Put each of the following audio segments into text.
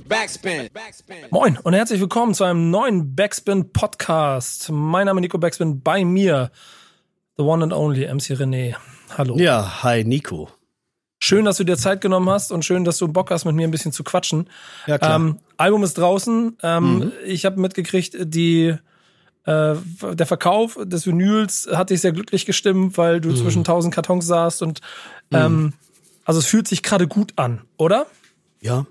Backspin. Moin und herzlich willkommen zu einem neuen Backspin Podcast. Mein Name ist Nico Backspin, bei mir the one and only MC René. Hallo. Ja, hi Nico. Schön, dass du dir Zeit genommen hast und schön, dass du Bock hast, mit mir ein bisschen zu quatschen. Ja, klar. Ähm, Album ist draußen. Ähm, mhm. Ich habe mitgekriegt, die äh, der Verkauf des Vinyls hat dich sehr glücklich gestimmt, weil du mhm. zwischen tausend Kartons saßt und ähm, mhm. also es fühlt sich gerade gut an, oder? Ja,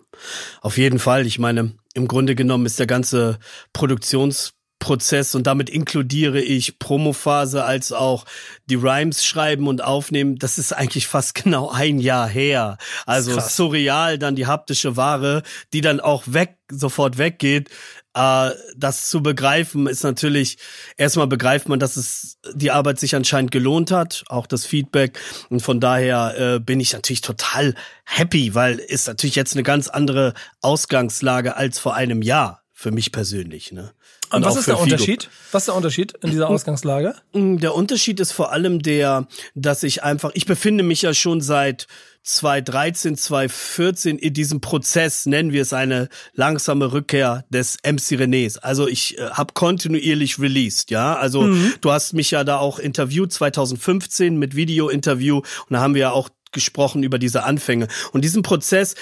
auf jeden Fall. Ich meine, im Grunde genommen ist der ganze Produktionsprozess und damit inkludiere ich Promophase als auch die Rhymes schreiben und aufnehmen. Das ist eigentlich fast genau ein Jahr her. Also surreal, dann die haptische Ware, die dann auch weg, sofort weggeht. Äh, das zu begreifen ist natürlich, erstmal begreift man, dass es die Arbeit sich anscheinend gelohnt hat, auch das Feedback. Und von daher äh, bin ich natürlich total happy, weil ist natürlich jetzt eine ganz andere Ausgangslage als vor einem Jahr für mich persönlich. Ne? Und, Und was ist der Figo. Unterschied? Was ist der Unterschied in dieser Ausgangslage? Der Unterschied ist vor allem der, dass ich einfach, ich befinde mich ja schon seit 2013, 2014 in diesem Prozess, nennen wir es eine langsame Rückkehr des MC Renés. Also ich äh, habe kontinuierlich released, ja. Also mhm. du hast mich ja da auch interviewt 2015 mit Video-Interview und da haben wir ja auch gesprochen über diese Anfänge. Und diesen Prozess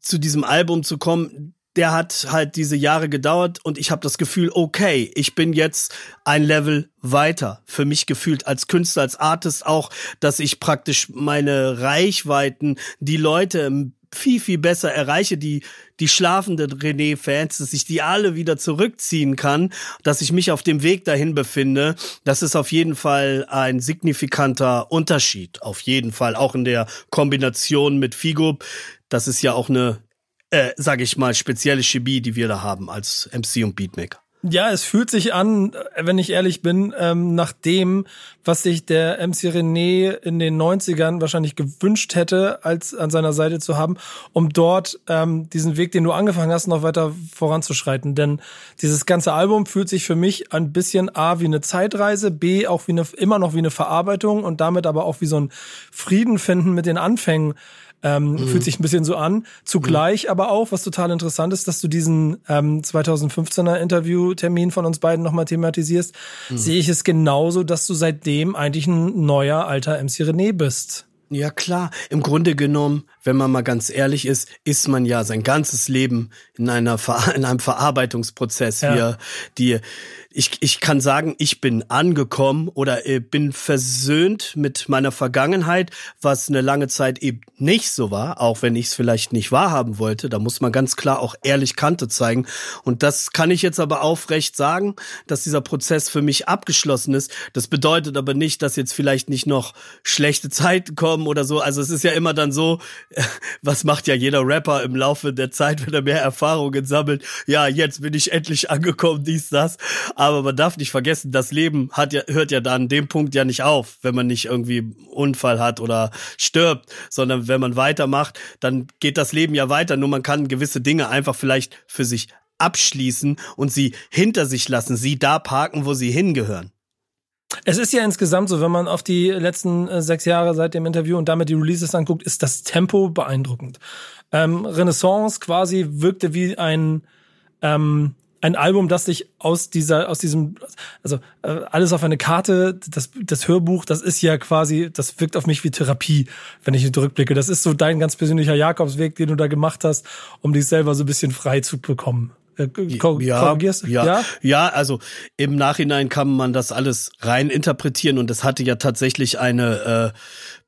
zu diesem Album zu kommen, der hat halt diese Jahre gedauert und ich habe das Gefühl, okay, ich bin jetzt ein Level weiter. Für mich gefühlt als Künstler, als Artist auch, dass ich praktisch meine Reichweiten, die Leute viel, viel besser erreiche, die, die schlafenden René-Fans, dass ich die alle wieder zurückziehen kann, dass ich mich auf dem Weg dahin befinde. Das ist auf jeden Fall ein signifikanter Unterschied. Auf jeden Fall. Auch in der Kombination mit Figo. Das ist ja auch eine äh, sage ich mal, spezielle Chemie, die wir da haben als MC und Beatmaker. Ja, es fühlt sich an, wenn ich ehrlich bin, ähm, nach dem, was sich der MC René in den 90ern wahrscheinlich gewünscht hätte, als an seiner Seite zu haben, um dort ähm, diesen Weg, den du angefangen hast, noch weiter voranzuschreiten. Denn dieses ganze Album fühlt sich für mich ein bisschen A wie eine Zeitreise, B auch wie eine, immer noch wie eine Verarbeitung und damit aber auch wie so ein Frieden finden mit den Anfängen ähm, mhm. Fühlt sich ein bisschen so an. Zugleich mhm. aber auch, was total interessant ist, dass du diesen ähm, 2015er Interviewtermin von uns beiden nochmal thematisierst, mhm. sehe ich es genauso, dass du seitdem eigentlich ein neuer alter MC René bist. Ja klar, im Grunde genommen, wenn man mal ganz ehrlich ist, ist man ja sein ganzes Leben in einer Ver in einem Verarbeitungsprozess. Ja. Wir, die ich, ich kann sagen, ich bin angekommen oder äh, bin versöhnt mit meiner Vergangenheit, was eine lange Zeit eben nicht so war, auch wenn ich es vielleicht nicht wahrhaben wollte. Da muss man ganz klar auch ehrlich Kante zeigen. Und das kann ich jetzt aber aufrecht sagen, dass dieser Prozess für mich abgeschlossen ist. Das bedeutet aber nicht, dass jetzt vielleicht nicht noch schlechte Zeiten kommen oder so. Also es ist ja immer dann so, was macht ja jeder Rapper im Laufe der Zeit, wenn er mehr Erfahrungen sammelt. Ja, jetzt bin ich endlich angekommen, dies, das. Aber man darf nicht vergessen, das Leben hat ja, hört ja da an dem Punkt ja nicht auf, wenn man nicht irgendwie Unfall hat oder stirbt, sondern wenn man weitermacht, dann geht das Leben ja weiter. Nur man kann gewisse Dinge einfach vielleicht für sich abschließen und sie hinter sich lassen, sie da parken, wo sie hingehören. Es ist ja insgesamt so, wenn man auf die letzten äh, sechs Jahre seit dem Interview und damit die Releases anguckt, ist das Tempo beeindruckend. Ähm, Renaissance quasi wirkte wie ein ähm, ein Album, das sich aus dieser, aus diesem, also äh, alles auf eine Karte, das, das Hörbuch, das ist ja quasi, das wirkt auf mich wie Therapie, wenn ich zurückblicke. Das ist so dein ganz persönlicher Jakobsweg, den du da gemacht hast, um dich selber so ein bisschen frei zu bekommen. Äh, ja, ja, ja, ja, also im Nachhinein kann man das alles rein interpretieren und es hatte ja tatsächlich eine äh,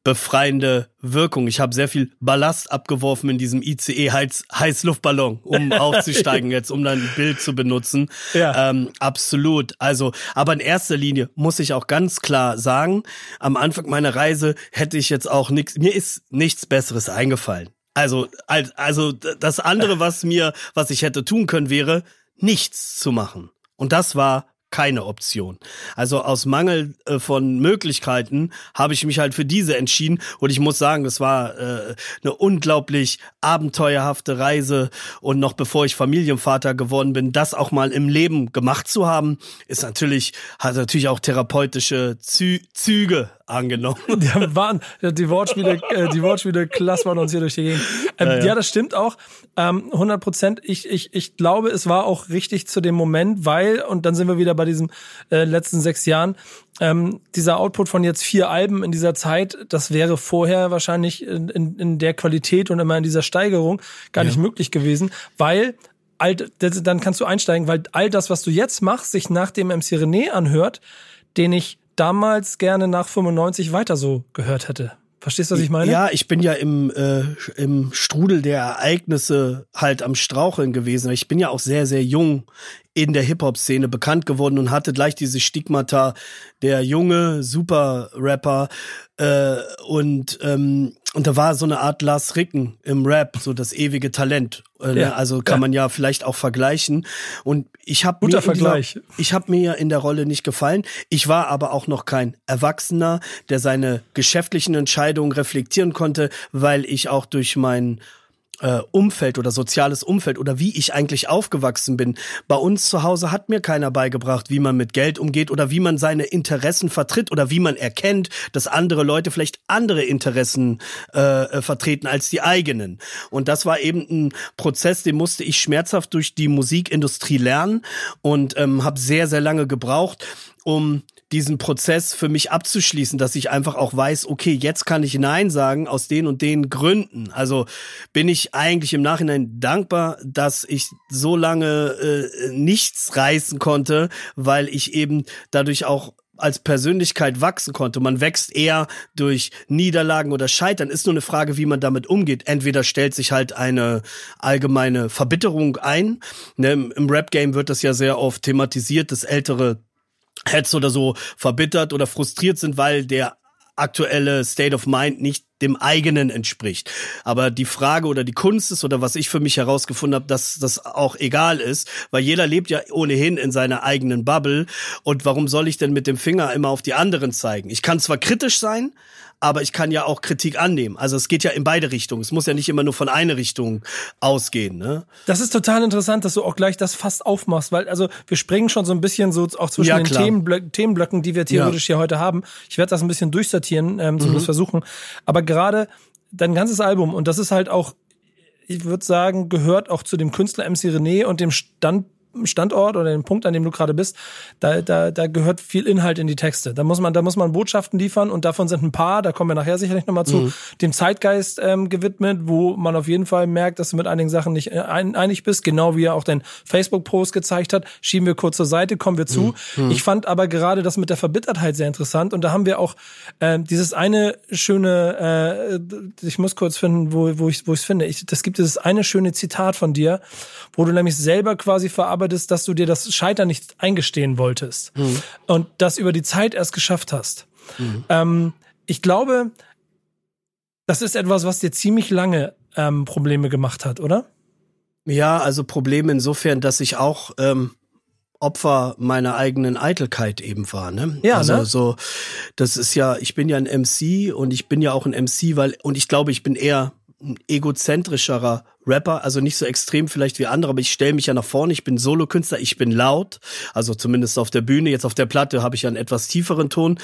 befreiende Wirkung. Ich habe sehr viel Ballast abgeworfen in diesem ICE -Heiz Heißluftballon, um aufzusteigen jetzt, um dann ein Bild zu benutzen. Ja. Ähm, absolut. Also, aber in erster Linie muss ich auch ganz klar sagen, am Anfang meiner Reise hätte ich jetzt auch nichts, mir ist nichts Besseres eingefallen. Also, also das andere, was mir, was ich hätte tun können, wäre, nichts zu machen. Und das war keine Option. Also aus Mangel äh, von Möglichkeiten habe ich mich halt für diese entschieden und ich muss sagen, das war äh, eine unglaublich abenteuerhafte Reise und noch bevor ich Familienvater geworden bin, das auch mal im Leben gemacht zu haben, ist natürlich hat natürlich auch therapeutische Zü Züge angenommen. Die, waren, die Wortspiele, äh, die Wortspiele klassern uns hier durch die Gegend. Ähm, ja, ja. ja, das stimmt auch. Ähm, 100 Prozent. Ich, ich, ich glaube, es war auch richtig zu dem Moment, weil, und dann sind wir wieder bei diesen äh, letzten sechs Jahren, ähm, dieser Output von jetzt vier Alben in dieser Zeit, das wäre vorher wahrscheinlich in, in, in der Qualität und immer in dieser Steigerung gar ja. nicht möglich gewesen, weil all, dann kannst du einsteigen, weil all das, was du jetzt machst, sich nach dem MC René anhört, den ich damals gerne nach 95 weiter so gehört hätte. Verstehst du, was ich meine? Ja, ich bin ja im, äh, im Strudel der Ereignisse halt am Straucheln gewesen. Ich bin ja auch sehr, sehr jung in der Hip-Hop-Szene bekannt geworden und hatte gleich diese Stigmata der junge Super-Rapper äh, und ähm, und da war so eine Art Lars Ricken im Rap, so das ewige Talent. Äh, ne? ja, also kann ja. man ja vielleicht auch vergleichen. Und ich habe mir Vergleich. Dieser, ich habe mir in der Rolle nicht gefallen. Ich war aber auch noch kein Erwachsener, der seine geschäftlichen Entscheidungen reflektieren konnte, weil ich auch durch meinen äh, Umfeld oder soziales Umfeld oder wie ich eigentlich aufgewachsen bin. Bei uns zu Hause hat mir keiner beigebracht, wie man mit Geld umgeht oder wie man seine Interessen vertritt oder wie man erkennt, dass andere Leute vielleicht andere Interessen äh, äh vertreten als die eigenen. Und das war eben ein Prozess, den musste ich schmerzhaft durch die Musikindustrie lernen und ähm, habe sehr, sehr lange gebraucht, um diesen Prozess für mich abzuschließen, dass ich einfach auch weiß, okay, jetzt kann ich Nein sagen aus den und den Gründen. Also bin ich eigentlich im Nachhinein dankbar, dass ich so lange äh, nichts reißen konnte, weil ich eben dadurch auch als Persönlichkeit wachsen konnte. Man wächst eher durch Niederlagen oder Scheitern. Ist nur eine Frage, wie man damit umgeht. Entweder stellt sich halt eine allgemeine Verbitterung ein. Ne, Im Rap-Game wird das ja sehr oft thematisiert, dass ältere Heads oder so verbittert oder frustriert sind, weil der aktuelle State of Mind nicht dem eigenen entspricht. Aber die Frage oder die Kunst ist oder was ich für mich herausgefunden habe, dass das auch egal ist, weil jeder lebt ja ohnehin in seiner eigenen Bubble und warum soll ich denn mit dem Finger immer auf die anderen zeigen? Ich kann zwar kritisch sein, aber ich kann ja auch Kritik annehmen. Also es geht ja in beide Richtungen. Es muss ja nicht immer nur von einer Richtung ausgehen. Ne? Das ist total interessant, dass du auch gleich das fast aufmachst, weil also wir springen schon so ein bisschen so auch zwischen ja, den Themenblö Themenblöcken, die wir theoretisch ja. hier heute haben. Ich werde das ein bisschen durchsortieren, ähm, zumindest mhm. versuchen. Aber gerade dein ganzes Album und das ist halt auch ich würde sagen, gehört auch zu dem Künstler MC René und dem Stand Standort oder dem Punkt, an dem du gerade bist, da, da, da gehört viel Inhalt in die Texte. Da muss man, da muss man Botschaften liefern und davon sind ein paar, da kommen wir nachher sicherlich nochmal zu, mhm. dem Zeitgeist ähm, gewidmet, wo man auf jeden Fall merkt, dass du mit einigen Sachen nicht äh, ein, einig bist, genau wie er auch dein Facebook-Post gezeigt hat. Schieben wir kurz zur Seite, kommen wir zu. Mhm. Ich fand aber gerade das mit der Verbittertheit sehr interessant und da haben wir auch äh, dieses eine schöne, äh, ich muss kurz finden, wo, wo ich wo ich es finde. Ich, das gibt dieses eine schöne Zitat von dir, wo du nämlich selber quasi verarbeitet arbeitest, dass du dir das Scheitern nicht eingestehen wolltest mhm. und das über die Zeit erst geschafft hast. Mhm. Ähm, ich glaube, das ist etwas, was dir ziemlich lange ähm, Probleme gemacht hat, oder? Ja, also Probleme insofern, dass ich auch ähm, Opfer meiner eigenen Eitelkeit eben war. Ne? Ja, also ne? so, das ist ja, ich bin ja ein MC und ich bin ja auch ein MC, weil und ich glaube, ich bin eher ein egozentrischerer Rapper, also nicht so extrem vielleicht wie andere, aber ich stelle mich ja nach vorne, ich bin Solokünstler, ich bin laut, also zumindest auf der Bühne, jetzt auf der Platte habe ich ja einen etwas tieferen Ton.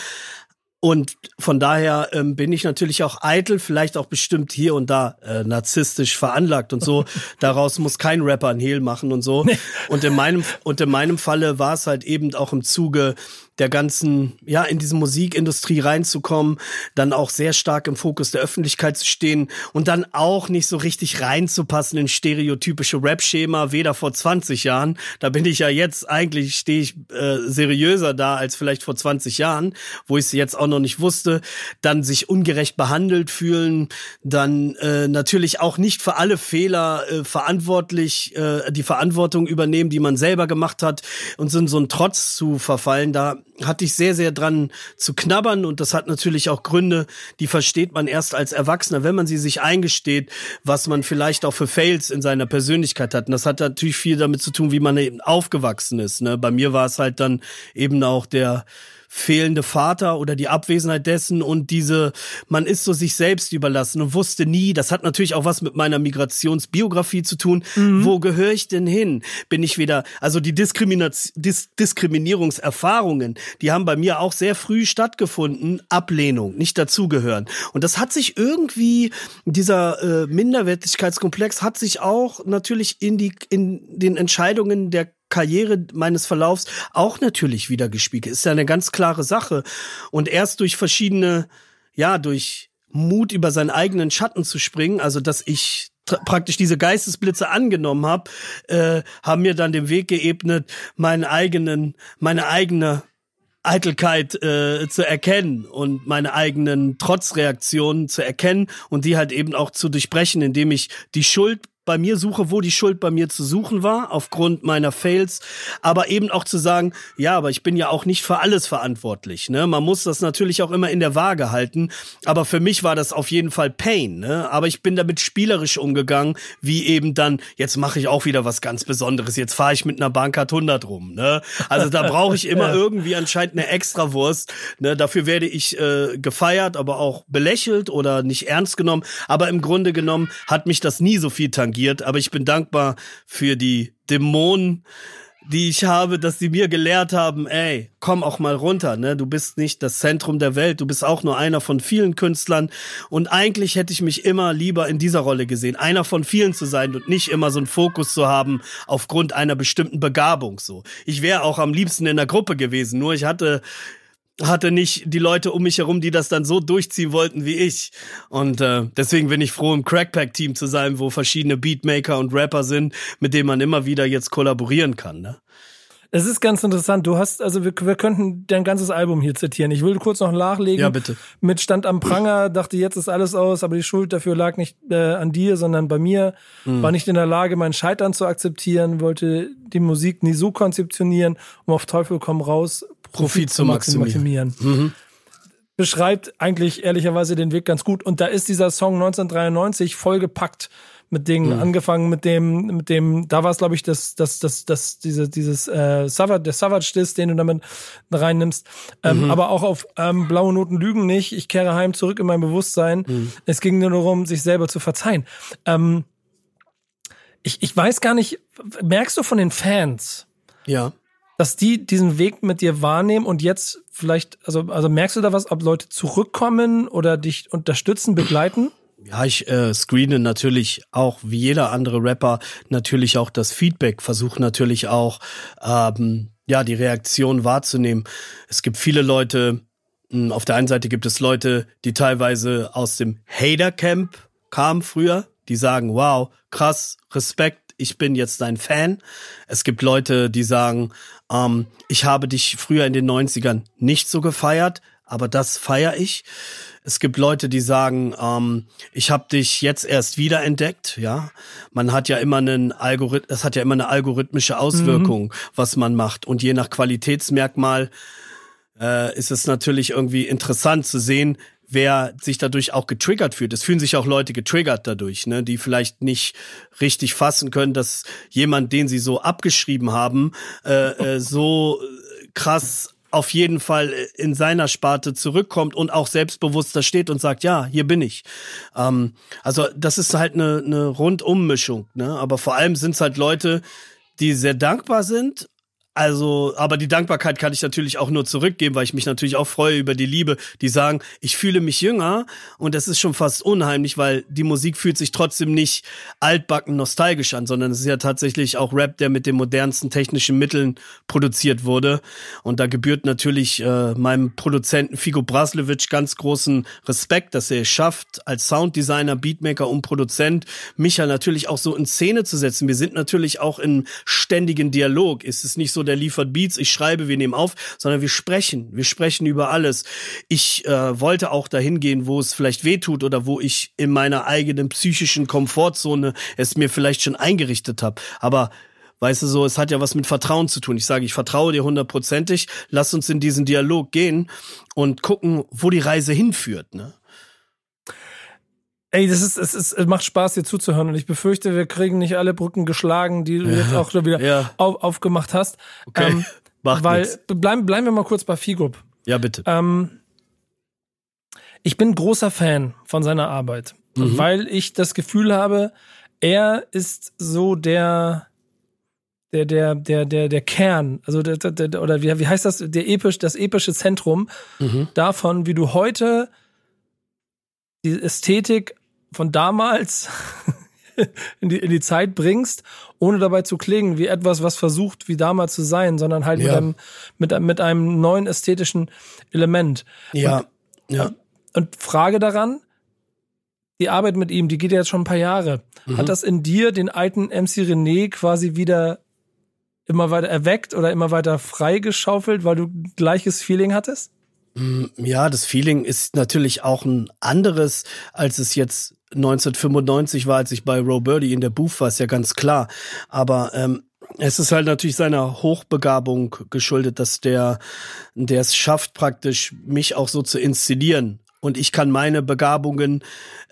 Und von daher ähm, bin ich natürlich auch eitel, vielleicht auch bestimmt hier und da äh, narzisstisch veranlagt und so. Daraus muss kein Rapper ein Hehl machen und so. Und in meinem und in meinem Falle war es halt eben auch im Zuge der ganzen, ja, in diese Musikindustrie reinzukommen, dann auch sehr stark im Fokus der Öffentlichkeit zu stehen und dann auch nicht so richtig reinzupassen in stereotypische Rap-Schema, weder vor 20 Jahren, da bin ich ja jetzt, eigentlich stehe ich äh, seriöser da als vielleicht vor 20 Jahren, wo ich es jetzt auch noch nicht wusste, dann sich ungerecht behandelt fühlen, dann äh, natürlich auch nicht für alle Fehler äh, verantwortlich, äh, die Verantwortung übernehmen, die man selber gemacht hat und sind so ein Trotz zu verfallen, da hatte ich sehr, sehr dran zu knabbern und das hat natürlich auch Gründe, die versteht man erst als Erwachsener, wenn man sie sich eingesteht, was man vielleicht auch für Fails in seiner Persönlichkeit hat. Und das hat natürlich viel damit zu tun, wie man eben aufgewachsen ist. Ne? Bei mir war es halt dann eben auch der fehlende Vater oder die Abwesenheit dessen und diese, man ist so sich selbst überlassen und wusste nie, das hat natürlich auch was mit meiner Migrationsbiografie zu tun. Mhm. Wo gehöre ich denn hin? Bin ich wieder, also die Diskrimination, Dis Diskriminierungserfahrungen, die haben bei mir auch sehr früh stattgefunden. Ablehnung, nicht dazugehören. Und das hat sich irgendwie, dieser äh, Minderwertigkeitskomplex hat sich auch natürlich in die, in den Entscheidungen der Karriere meines Verlaufs auch natürlich wieder gespiegelt. Ist ja eine ganz klare Sache. Und erst durch verschiedene, ja, durch Mut über seinen eigenen Schatten zu springen, also dass ich praktisch diese Geistesblitze angenommen habe, äh, haben mir dann den Weg geebnet, meinen eigenen, meine eigene Eitelkeit äh, zu erkennen und meine eigenen Trotzreaktionen zu erkennen und die halt eben auch zu durchbrechen, indem ich die Schuld bei mir suche, wo die Schuld bei mir zu suchen war, aufgrund meiner Fails, aber eben auch zu sagen, ja, aber ich bin ja auch nicht für alles verantwortlich. Ne? Man muss das natürlich auch immer in der Waage halten, aber für mich war das auf jeden Fall Pain. Ne? Aber ich bin damit spielerisch umgegangen, wie eben dann, jetzt mache ich auch wieder was ganz Besonderes, jetzt fahre ich mit einer Bankart 100 rum. Ne? Also da brauche ich immer irgendwie anscheinend eine Extrawurst. Ne? Dafür werde ich äh, gefeiert, aber auch belächelt oder nicht ernst genommen. Aber im Grunde genommen hat mich das nie so viel tangiert tangiert, aber ich bin dankbar für die Dämonen, die ich habe, dass sie mir gelehrt haben, ey, komm auch mal runter, ne? Du bist nicht das Zentrum der Welt, du bist auch nur einer von vielen Künstlern und eigentlich hätte ich mich immer lieber in dieser Rolle gesehen, einer von vielen zu sein und nicht immer so einen Fokus zu haben aufgrund einer bestimmten Begabung so. Ich wäre auch am liebsten in der Gruppe gewesen, nur ich hatte hatte nicht die Leute um mich herum, die das dann so durchziehen wollten wie ich. Und äh, deswegen bin ich froh, im Crackpack-Team zu sein, wo verschiedene Beatmaker und Rapper sind, mit denen man immer wieder jetzt kollaborieren kann. Ne? Es ist ganz interessant. Du hast, also wir, wir könnten dein ganzes Album hier zitieren. Ich will kurz noch nachlegen. Ja, bitte. Mit Stand am Pranger, dachte jetzt ist alles aus, aber die Schuld dafür lag nicht äh, an dir, sondern bei mir. Mhm. War nicht in der Lage, mein Scheitern zu akzeptieren, wollte die Musik nie so konzeptionieren, um auf Teufel komm raus Profit, zu maximieren. Mhm. Beschreibt eigentlich ehrlicherweise den Weg ganz gut. Und da ist dieser Song 1993 vollgepackt mit Dingen, mhm. angefangen mit dem, mit dem, da war es, glaube ich, das, das, das, das, diese, dieses äh, Savage, der Savage-Diss, den du damit reinnimmst. Ähm, mhm. Aber auch auf ähm, blaue Noten lügen nicht. Ich kehre heim zurück in mein Bewusstsein. Mhm. Es ging nur darum, sich selber zu verzeihen. Ähm, ich, ich weiß gar nicht, merkst du von den Fans? Ja dass die diesen Weg mit dir wahrnehmen und jetzt vielleicht, also, also merkst du da was, ob Leute zurückkommen oder dich unterstützen, begleiten? Ja, ich äh, screene natürlich auch wie jeder andere Rapper natürlich auch das Feedback, versuche natürlich auch ähm, ja die Reaktion wahrzunehmen. Es gibt viele Leute. Hm, auf der einen Seite gibt es Leute, die teilweise aus dem Hater Camp kamen früher, die sagen, wow, krass, Respekt, ich bin jetzt dein Fan. Es gibt Leute, die sagen, ähm, ich habe dich früher in den 90ern nicht so gefeiert, aber das feiere ich. Es gibt Leute, die sagen, ähm, ich habe dich jetzt erst wieder entdeckt. Ja, man hat ja immer einen Algorithmus, das hat ja immer eine algorithmische Auswirkung, mhm. was man macht. Und je nach Qualitätsmerkmal äh, ist es natürlich irgendwie interessant zu sehen, wer sich dadurch auch getriggert fühlt. Es fühlen sich auch Leute getriggert dadurch, ne, die vielleicht nicht richtig fassen können, dass jemand, den sie so abgeschrieben haben, äh, äh, so krass auf jeden Fall in seiner Sparte zurückkommt und auch selbstbewusster steht und sagt, ja, hier bin ich. Ähm, also das ist halt eine, eine Rundummischung, ne? Aber vor allem sind es halt Leute, die sehr dankbar sind also, aber die Dankbarkeit kann ich natürlich auch nur zurückgeben, weil ich mich natürlich auch freue über die Liebe, die sagen, ich fühle mich jünger und das ist schon fast unheimlich, weil die Musik fühlt sich trotzdem nicht altbacken nostalgisch an, sondern es ist ja tatsächlich auch Rap, der mit den modernsten technischen Mitteln produziert wurde. Und da gebührt natürlich äh, meinem Produzenten Figo Braslewitsch ganz großen Respekt, dass er es schafft, als Sounddesigner, Beatmaker und Produzent mich ja natürlich auch so in Szene zu setzen. Wir sind natürlich auch im ständigen Dialog. Ist es nicht so, der liefert Beats, ich schreibe, wir nehmen auf, sondern wir sprechen. Wir sprechen über alles. Ich äh, wollte auch dahin gehen, wo es vielleicht weh tut oder wo ich in meiner eigenen psychischen Komfortzone es mir vielleicht schon eingerichtet habe. Aber Weißt du so, es hat ja was mit Vertrauen zu tun. Ich sage, ich vertraue dir hundertprozentig. Lass uns in diesen Dialog gehen und gucken, wo die Reise hinführt. Ne? Ey, das ist, es ist, es macht Spaß, dir zuzuhören und ich befürchte, wir kriegen nicht alle Brücken geschlagen, die du ja. jetzt auch wieder ja. auf, aufgemacht hast. Okay. Ähm, Macht weil nix. bleiben, bleiben wir mal kurz bei Figup. Ja, bitte. Ähm, ich bin großer Fan von seiner Arbeit, mhm. weil ich das Gefühl habe, er ist so der der der der der der Kern, also der, der, der oder wie, wie heißt das, der episch das epische Zentrum mhm. davon, wie du heute die Ästhetik von damals in die, in die Zeit bringst, ohne dabei zu klingen wie etwas, was versucht, wie damals zu sein, sondern halt ja. mit, einem, mit, mit einem neuen ästhetischen Element. Ja. Und, ja. Und Frage daran, die Arbeit mit ihm, die geht ja jetzt schon ein paar Jahre. Mhm. Hat das in dir den alten MC René quasi wieder immer weiter erweckt oder immer weiter freigeschaufelt, weil du gleiches Feeling hattest? Mm, ja, das Feeling ist natürlich auch ein anderes, als es jetzt 1995 war, als ich bei Roe in der Booth war, ist ja ganz klar. Aber ähm, es ist halt natürlich seiner Hochbegabung geschuldet, dass der, der es schafft, praktisch mich auch so zu inszenieren. Und ich kann meine Begabungen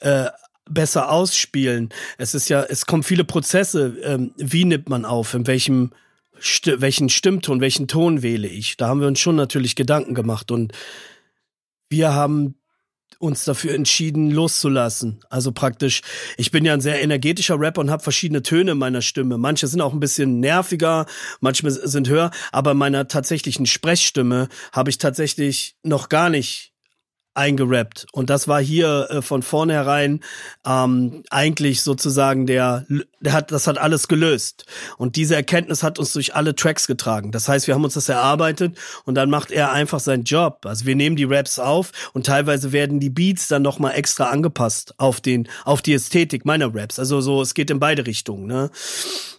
äh, besser ausspielen. Es ist ja, es kommen viele Prozesse. Ähm, wie nimmt man auf? In welchem St welchen Stimmton, welchen Ton wähle ich? Da haben wir uns schon natürlich Gedanken gemacht und wir haben uns dafür entschieden, loszulassen. Also praktisch, ich bin ja ein sehr energetischer Rapper und habe verschiedene Töne in meiner Stimme. Manche sind auch ein bisschen nerviger, manche sind höher, aber meiner tatsächlichen Sprechstimme habe ich tatsächlich noch gar nicht eingerappt. Und das war hier äh, von vornherein ähm, eigentlich sozusagen der hat, das hat alles gelöst. Und diese Erkenntnis hat uns durch alle Tracks getragen. Das heißt, wir haben uns das erarbeitet und dann macht er einfach seinen Job. Also wir nehmen die Raps auf und teilweise werden die Beats dann nochmal extra angepasst auf den, auf die Ästhetik meiner Raps. Also so, es geht in beide Richtungen, ne?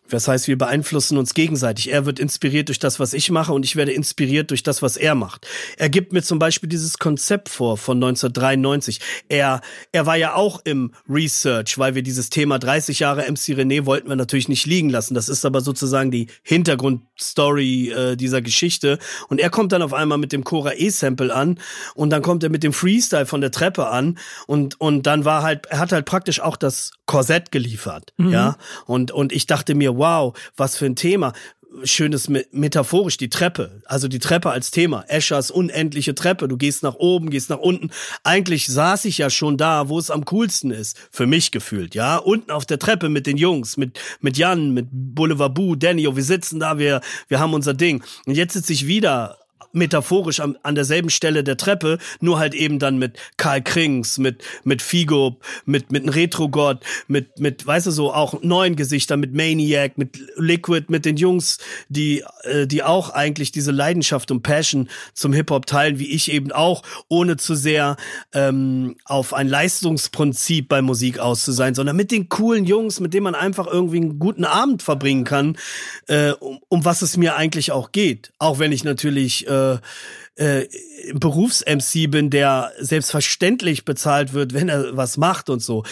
Das heißt, wir beeinflussen uns gegenseitig. Er wird inspiriert durch das, was ich mache und ich werde inspiriert durch das, was er macht. Er gibt mir zum Beispiel dieses Konzept vor von 1993. Er, er war ja auch im Research, weil wir dieses Thema 30 Jahre MC René wollten wir natürlich nicht liegen lassen. Das ist aber sozusagen die Hintergrundstory äh, dieser Geschichte. Und er kommt dann auf einmal mit dem Cora E-Sample an und dann kommt er mit dem Freestyle von der Treppe an und, und dann war halt, er hat halt praktisch auch das Korsett geliefert. Mhm. Ja. Und, und ich dachte mir, wow, was für ein Thema schönes metaphorisch die Treppe, also die Treppe als Thema, Eschers unendliche Treppe, du gehst nach oben, gehst nach unten. Eigentlich saß ich ja schon da, wo es am coolsten ist, für mich gefühlt, ja, unten auf der Treppe mit den Jungs, mit mit Jan, mit Boulevard Boo, Danny, wir sitzen da, wir wir haben unser Ding. Und jetzt sitze ich wieder metaphorisch an, an derselben Stelle der Treppe, nur halt eben dann mit Karl Krings, mit, mit Figo, mit, mit einem Retro-Gott, mit, mit, weißt du, so auch neuen Gesichtern, mit Maniac, mit Liquid, mit den Jungs, die, äh, die auch eigentlich diese Leidenschaft und Passion zum Hip-Hop teilen, wie ich eben auch, ohne zu sehr ähm, auf ein Leistungsprinzip bei Musik aus zu sein, sondern mit den coolen Jungs, mit denen man einfach irgendwie einen guten Abend verbringen kann, äh, um, um was es mir eigentlich auch geht. Auch wenn ich natürlich äh, äh, äh, Berufs-MC bin, der selbstverständlich bezahlt wird, wenn er was macht und so.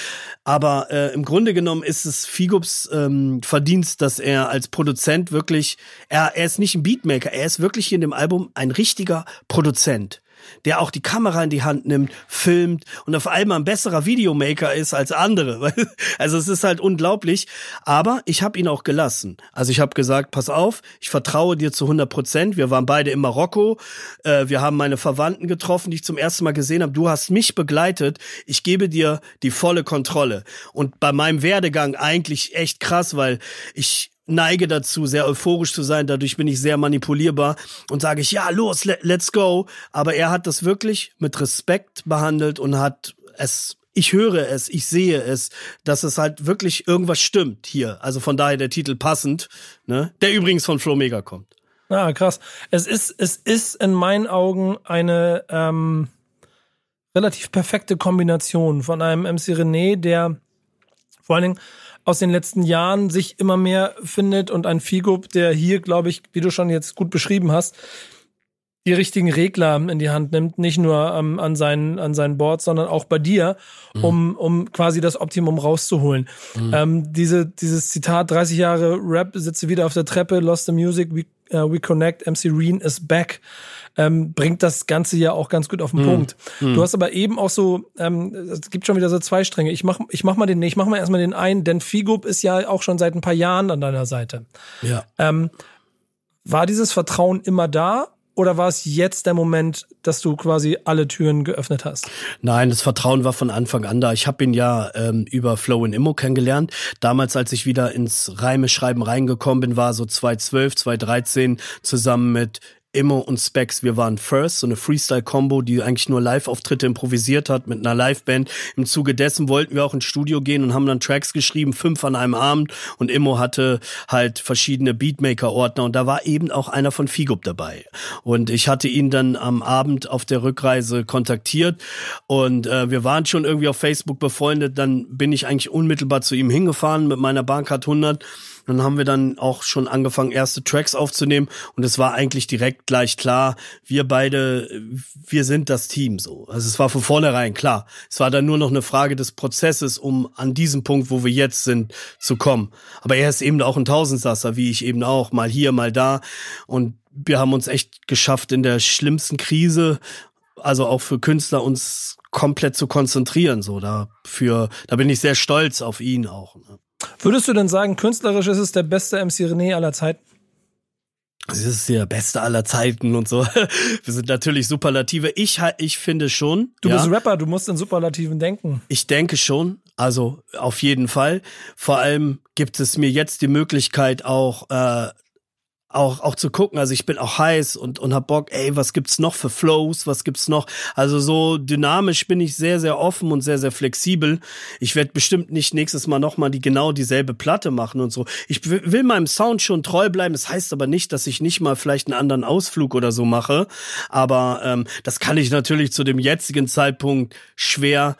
Aber äh, im Grunde genommen ist es Figubs ähm, Verdienst, dass er als Produzent wirklich, er, er ist nicht ein Beatmaker, er ist wirklich hier in dem Album ein richtiger Produzent der auch die Kamera in die Hand nimmt, filmt und auf einmal ein besserer Videomaker ist als andere. Also es ist halt unglaublich. Aber ich habe ihn auch gelassen. Also ich habe gesagt, pass auf, ich vertraue dir zu 100 Prozent. Wir waren beide in Marokko. Äh, wir haben meine Verwandten getroffen, die ich zum ersten Mal gesehen habe. Du hast mich begleitet. Ich gebe dir die volle Kontrolle. Und bei meinem Werdegang eigentlich echt krass, weil ich neige dazu, sehr euphorisch zu sein. Dadurch bin ich sehr manipulierbar und sage ich, ja, los, let's go. Aber er hat das wirklich mit Respekt behandelt und hat es ich höre es, ich sehe es, dass es halt wirklich irgendwas stimmt hier. Also von daher der Titel passend, ne? Der übrigens von Flo Mega kommt. Ah, krass. Es ist, es ist in meinen Augen eine ähm, relativ perfekte Kombination von einem MC René, der vor allen Dingen aus den letzten Jahren sich immer mehr findet und ein Figo, der hier, glaube ich, wie du schon jetzt gut beschrieben hast, die richtigen Regler in die Hand nimmt, nicht nur ähm, an seinen an seinen Boards, sondern auch bei dir, mhm. um um quasi das Optimum rauszuholen. Mhm. Ähm, diese dieses Zitat 30 Jahre Rap sitze wieder auf der Treppe, lost the music, we, uh, we connect, MC Reen is back ähm, bringt das Ganze ja auch ganz gut auf den mhm. Punkt. Mhm. Du hast aber eben auch so, ähm, es gibt schon wieder so zwei Stränge. Ich mach, ich mach mal den, ich mach mal erstmal den einen, denn Figup ist ja auch schon seit ein paar Jahren an deiner Seite. Ja. Ähm, war dieses Vertrauen immer da oder war es jetzt der Moment, dass du quasi alle Türen geöffnet hast? Nein, das Vertrauen war von Anfang an da. Ich habe ihn ja ähm, über Flow in Immo kennengelernt. Damals, als ich wieder ins Reimeschreiben reingekommen bin, war so 2012, 2013 zusammen mit Immo und Specs, wir waren First, so eine Freestyle-Combo, die eigentlich nur Live-Auftritte improvisiert hat mit einer Live-Band. Im Zuge dessen wollten wir auch ins Studio gehen und haben dann Tracks geschrieben, fünf an einem Abend. Und Immo hatte halt verschiedene Beatmaker-Ordner. Und da war eben auch einer von Figup dabei. Und ich hatte ihn dann am Abend auf der Rückreise kontaktiert. Und äh, wir waren schon irgendwie auf Facebook befreundet, dann bin ich eigentlich unmittelbar zu ihm hingefahren mit meiner Bahncard 100 dann haben wir dann auch schon angefangen, erste Tracks aufzunehmen und es war eigentlich direkt gleich klar, wir beide, wir sind das Team so. Also es war von vornherein klar. Es war dann nur noch eine Frage des Prozesses, um an diesem Punkt, wo wir jetzt sind, zu kommen. Aber er ist eben auch ein Tausendsasser, wie ich eben auch, mal hier, mal da. Und wir haben uns echt geschafft, in der schlimmsten Krise, also auch für Künstler, uns komplett zu konzentrieren. So, dafür, da bin ich sehr stolz auf ihn auch. Ne? Würdest du denn sagen, künstlerisch ist es der beste MC René aller Zeiten? Es ist der beste aller Zeiten und so. Wir sind natürlich Superlative. Ich, ich finde schon. Du ja, bist Rapper, du musst in Superlativen denken. Ich denke schon. Also auf jeden Fall. Vor allem gibt es mir jetzt die Möglichkeit auch äh, auch auch zu gucken. Also ich bin auch heiß und und hab Bock. Ey, was gibt's noch für Flows? Was gibt's noch? Also so dynamisch bin ich sehr sehr offen und sehr sehr flexibel. Ich werde bestimmt nicht nächstes Mal noch mal die genau dieselbe Platte machen und so. Ich will meinem Sound schon treu bleiben. Das heißt aber nicht, dass ich nicht mal vielleicht einen anderen Ausflug oder so mache. Aber ähm, das kann ich natürlich zu dem jetzigen Zeitpunkt schwer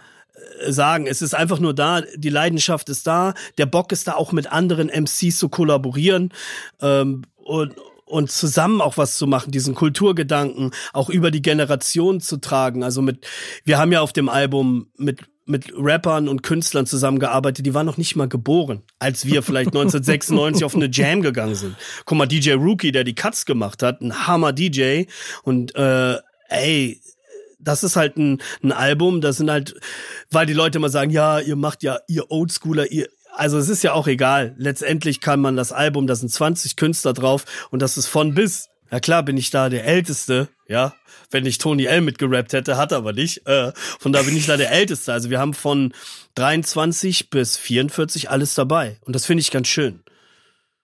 äh, sagen. Es ist einfach nur da, die Leidenschaft ist da, der Bock ist da auch mit anderen MCs zu kollaborieren. Ähm, und, und zusammen auch was zu machen, diesen Kulturgedanken auch über die Generation zu tragen. Also mit, wir haben ja auf dem Album mit mit Rappern und Künstlern zusammengearbeitet, die waren noch nicht mal geboren, als wir vielleicht 1996 auf eine Jam gegangen sind. Guck mal, DJ Rookie, der die Cuts gemacht hat, ein Hammer DJ und äh, ey, das ist halt ein, ein Album, das sind halt, weil die Leute immer sagen, ja, ihr macht ja, ihr Oldschooler, ihr, also es ist ja auch egal. Letztendlich kann man das Album, da sind 20 Künstler drauf und das ist von bis. Ja klar bin ich da der Älteste, ja. Wenn ich Tony L mitgerappt hätte, hat er aber nicht. Äh, von da bin ich da der Älteste. Also wir haben von 23 bis 44 alles dabei. Und das finde ich ganz schön.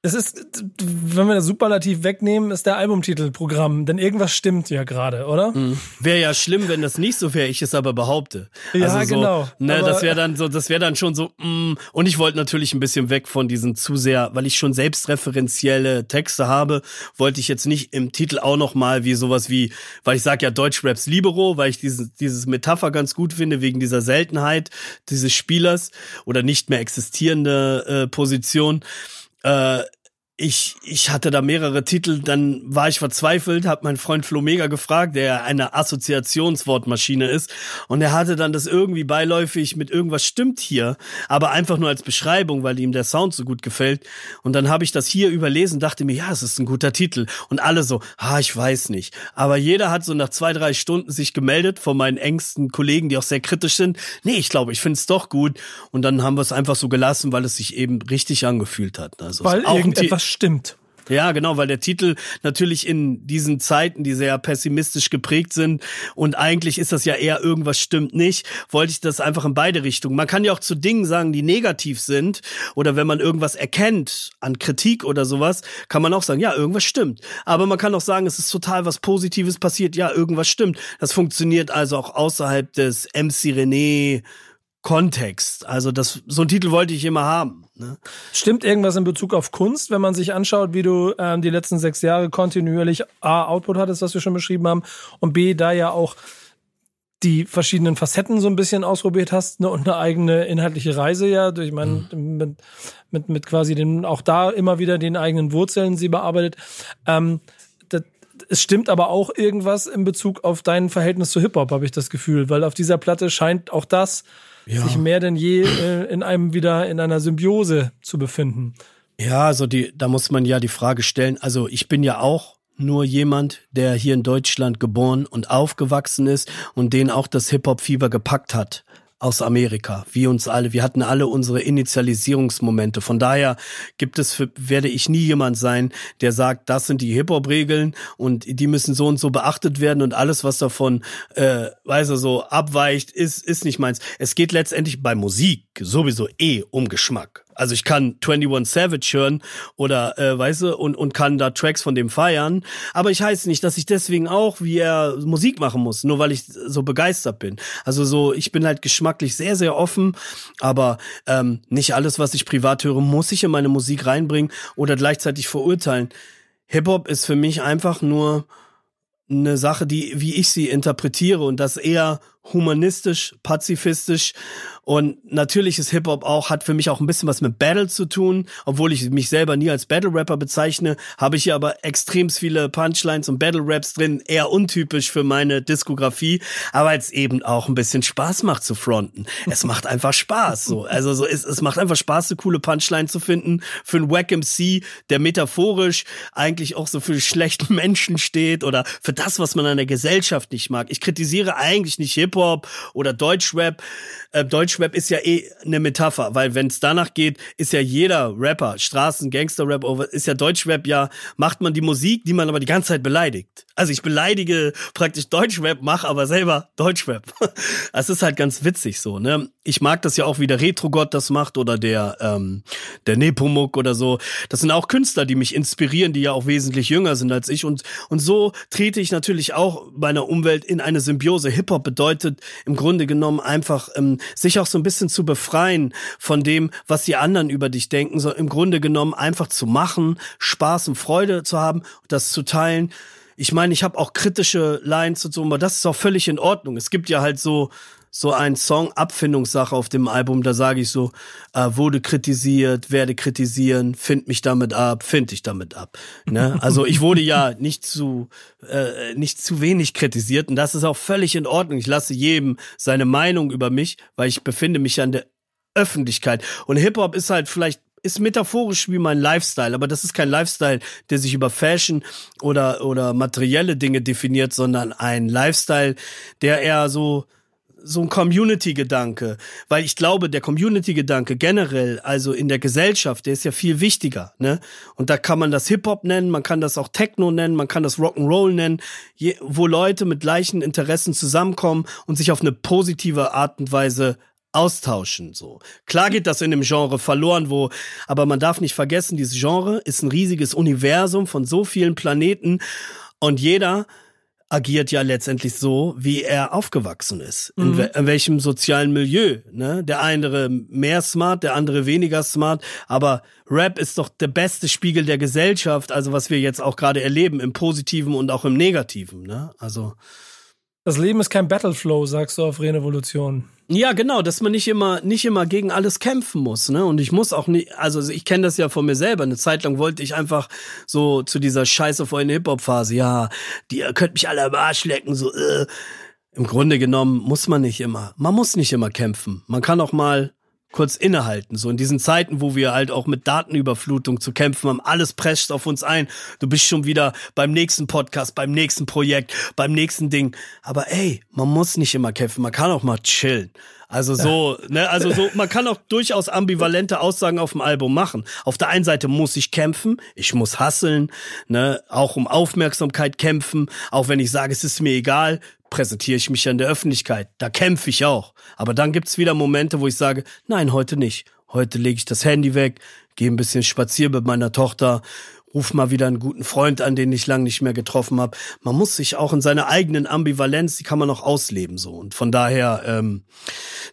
Es ist, wenn wir das Superlativ wegnehmen, ist der Albumtitel Programm, denn irgendwas stimmt ja gerade, oder? Mhm. Wäre ja schlimm, wenn das nicht so wäre, ich es aber behaupte. Ja, also so, genau. Ne, das wäre dann so, das wäre dann schon so, mm, und ich wollte natürlich ein bisschen weg von diesen zu sehr, weil ich schon selbstreferenzielle Texte habe, wollte ich jetzt nicht im Titel auch noch mal wie sowas wie, weil ich sage ja Deutschraps Libero, weil ich dieses, dieses Metapher ganz gut finde, wegen dieser Seltenheit dieses Spielers oder nicht mehr existierende äh, Position äh, ich, ich hatte da mehrere Titel, dann war ich verzweifelt, habe meinen Freund Flo Mega gefragt, der eine Assoziationswortmaschine ist, und er hatte dann das irgendwie beiläufig mit irgendwas stimmt hier, aber einfach nur als Beschreibung, weil ihm der Sound so gut gefällt. Und dann habe ich das hier überlesen, dachte mir, ja, es ist ein guter Titel. Und alle so, ah, ich weiß nicht. Aber jeder hat so nach zwei, drei Stunden sich gemeldet von meinen engsten Kollegen, die auch sehr kritisch sind. Nee, ich glaube, ich finde es doch gut. Und dann haben wir es einfach so gelassen, weil es sich eben richtig angefühlt hat. Also weil irgendetwas stimmt. Ja, genau, weil der Titel natürlich in diesen Zeiten, die sehr pessimistisch geprägt sind und eigentlich ist das ja eher irgendwas stimmt nicht, wollte ich das einfach in beide Richtungen. Man kann ja auch zu Dingen sagen, die negativ sind oder wenn man irgendwas erkennt an Kritik oder sowas, kann man auch sagen, ja, irgendwas stimmt. Aber man kann auch sagen, es ist total was Positives passiert, ja, irgendwas stimmt. Das funktioniert also auch außerhalb des MC René Kontext. Also das, so ein Titel wollte ich immer haben. Ne? Stimmt irgendwas in Bezug auf Kunst, wenn man sich anschaut, wie du ähm, die letzten sechs Jahre kontinuierlich A, Output hattest, was wir schon beschrieben haben, und B, da ja auch die verschiedenen Facetten so ein bisschen ausprobiert hast ne, und eine eigene inhaltliche Reise ja, durch mein, mhm. mit, mit, mit quasi den, auch da immer wieder den eigenen Wurzeln sie bearbeitet. Ähm, es stimmt aber auch irgendwas in Bezug auf dein Verhältnis zu Hip-Hop, habe ich das Gefühl, weil auf dieser Platte scheint auch das ja. sich mehr denn je äh, in einem wieder in einer Symbiose zu befinden. Ja, also die, da muss man ja die Frage stellen. Also ich bin ja auch nur jemand, der hier in Deutschland geboren und aufgewachsen ist und den auch das Hip-Hop-Fieber gepackt hat aus Amerika, wie uns alle. Wir hatten alle unsere Initialisierungsmomente. Von daher gibt es, für, werde ich nie jemand sein, der sagt, das sind die Hip-Hop-Regeln und die müssen so und so beachtet werden und alles, was davon, äh, weiß er so abweicht, ist ist nicht meins. Es geht letztendlich bei Musik sowieso eh um Geschmack. Also ich kann 21 Savage hören oder äh, weißt du und und kann da Tracks von dem feiern, aber ich heiße nicht, dass ich deswegen auch wie er Musik machen muss, nur weil ich so begeistert bin. Also so, ich bin halt geschmacklich sehr sehr offen, aber ähm, nicht alles, was ich privat höre, muss ich in meine Musik reinbringen oder gleichzeitig verurteilen. Hip Hop ist für mich einfach nur eine Sache, die wie ich sie interpretiere und das eher humanistisch, pazifistisch und natürlich ist Hip-Hop auch, hat für mich auch ein bisschen was mit Battle zu tun. Obwohl ich mich selber nie als Battle-Rapper bezeichne, habe ich hier aber extrem viele Punchlines und Battle-Raps drin. Eher untypisch für meine Diskografie, aber es eben auch ein bisschen Spaß macht zu fronten. Es macht einfach Spaß, so. Also so, es, es macht einfach Spaß, eine coole Punchline zu finden. Für einen Wack MC, der metaphorisch eigentlich auch so für schlechten Menschen steht oder für das, was man an der Gesellschaft nicht mag. Ich kritisiere eigentlich nicht Hip-Hop oder Deutschrap. Äh, Deutsch Deutschrap ist ja eh eine Metapher, weil wenn es danach geht, ist ja jeder Rapper, Straßen, Gangster-Rap, ist ja Deutschrap ja, macht man die Musik, die man aber die ganze Zeit beleidigt. Also ich beleidige praktisch Deutschrap, mache aber selber Deutschrap. Es ist halt ganz witzig so, ne? Ich mag das ja auch, wie der Retro-Gott das macht oder der, ähm, der Nepomuk oder so. Das sind auch Künstler, die mich inspirieren, die ja auch wesentlich jünger sind als ich. Und, und so trete ich natürlich auch meiner Umwelt in eine Symbiose. Hip-Hop bedeutet im Grunde genommen einfach, ähm, sich auch so ein bisschen zu befreien von dem, was die anderen über dich denken. So im Grunde genommen einfach zu machen, Spaß und Freude zu haben, das zu teilen ich meine, ich habe auch kritische Lines und so, aber das ist auch völlig in Ordnung. Es gibt ja halt so so ein Song Abfindungssache auf dem Album, da sage ich so, äh, wurde kritisiert, werde kritisieren, find mich damit ab, find dich damit ab. Ne? Also ich wurde ja nicht zu äh, nicht zu wenig kritisiert und das ist auch völlig in Ordnung. Ich lasse jedem seine Meinung über mich, weil ich befinde mich ja in der Öffentlichkeit und Hip Hop ist halt vielleicht ist metaphorisch wie mein Lifestyle, aber das ist kein Lifestyle, der sich über Fashion oder, oder materielle Dinge definiert, sondern ein Lifestyle, der eher so, so ein Community-Gedanke, weil ich glaube, der Community-Gedanke generell, also in der Gesellschaft, der ist ja viel wichtiger, ne? Und da kann man das Hip-Hop nennen, man kann das auch Techno nennen, man kann das Rock'n'Roll nennen, je, wo Leute mit gleichen Interessen zusammenkommen und sich auf eine positive Art und Weise austauschen so. Klar geht das in dem Genre verloren, wo aber man darf nicht vergessen, dieses Genre ist ein riesiges Universum von so vielen Planeten und jeder agiert ja letztendlich so, wie er aufgewachsen ist. Mhm. In, we in, welchem sozialen Milieu. Ne? Der eine mehr smart, der andere weniger smart. Aber Rap ist doch der beste Spiegel der Gesellschaft, also was wir jetzt auch gerade erleben, im Positiven und auch im Negativen. Ne? Also das Leben ist kein Battleflow, sagst du auf Renevolution. Ja, genau, dass man nicht immer nicht immer gegen alles kämpfen muss, ne? Und ich muss auch nicht, also ich kenne das ja von mir selber. Eine Zeit lang wollte ich einfach so zu dieser Scheiße vor Hip Hop Phase, ja, die könnt mich alle am Arsch lecken, so. Äh. Im Grunde genommen muss man nicht immer. Man muss nicht immer kämpfen. Man kann auch mal kurz innehalten. So in diesen Zeiten, wo wir halt auch mit Datenüberflutung zu kämpfen haben, alles presst auf uns ein. Du bist schon wieder beim nächsten Podcast, beim nächsten Projekt, beim nächsten Ding. Aber ey, man muss nicht immer kämpfen, man kann auch mal chillen. Also so, ne, also so, man kann auch durchaus ambivalente Aussagen auf dem Album machen. Auf der einen Seite muss ich kämpfen, ich muss hasseln, ne, auch um Aufmerksamkeit kämpfen, auch wenn ich sage, es ist mir egal, präsentiere ich mich ja in der Öffentlichkeit. Da kämpfe ich auch. Aber dann gibt's wieder Momente, wo ich sage, nein, heute nicht. Heute lege ich das Handy weg, gehe ein bisschen spazieren mit meiner Tochter, ruf mal wieder einen guten Freund an, den ich lange nicht mehr getroffen habe. Man muss sich auch in seiner eigenen Ambivalenz, die kann man auch ausleben so. Und von daher, ähm,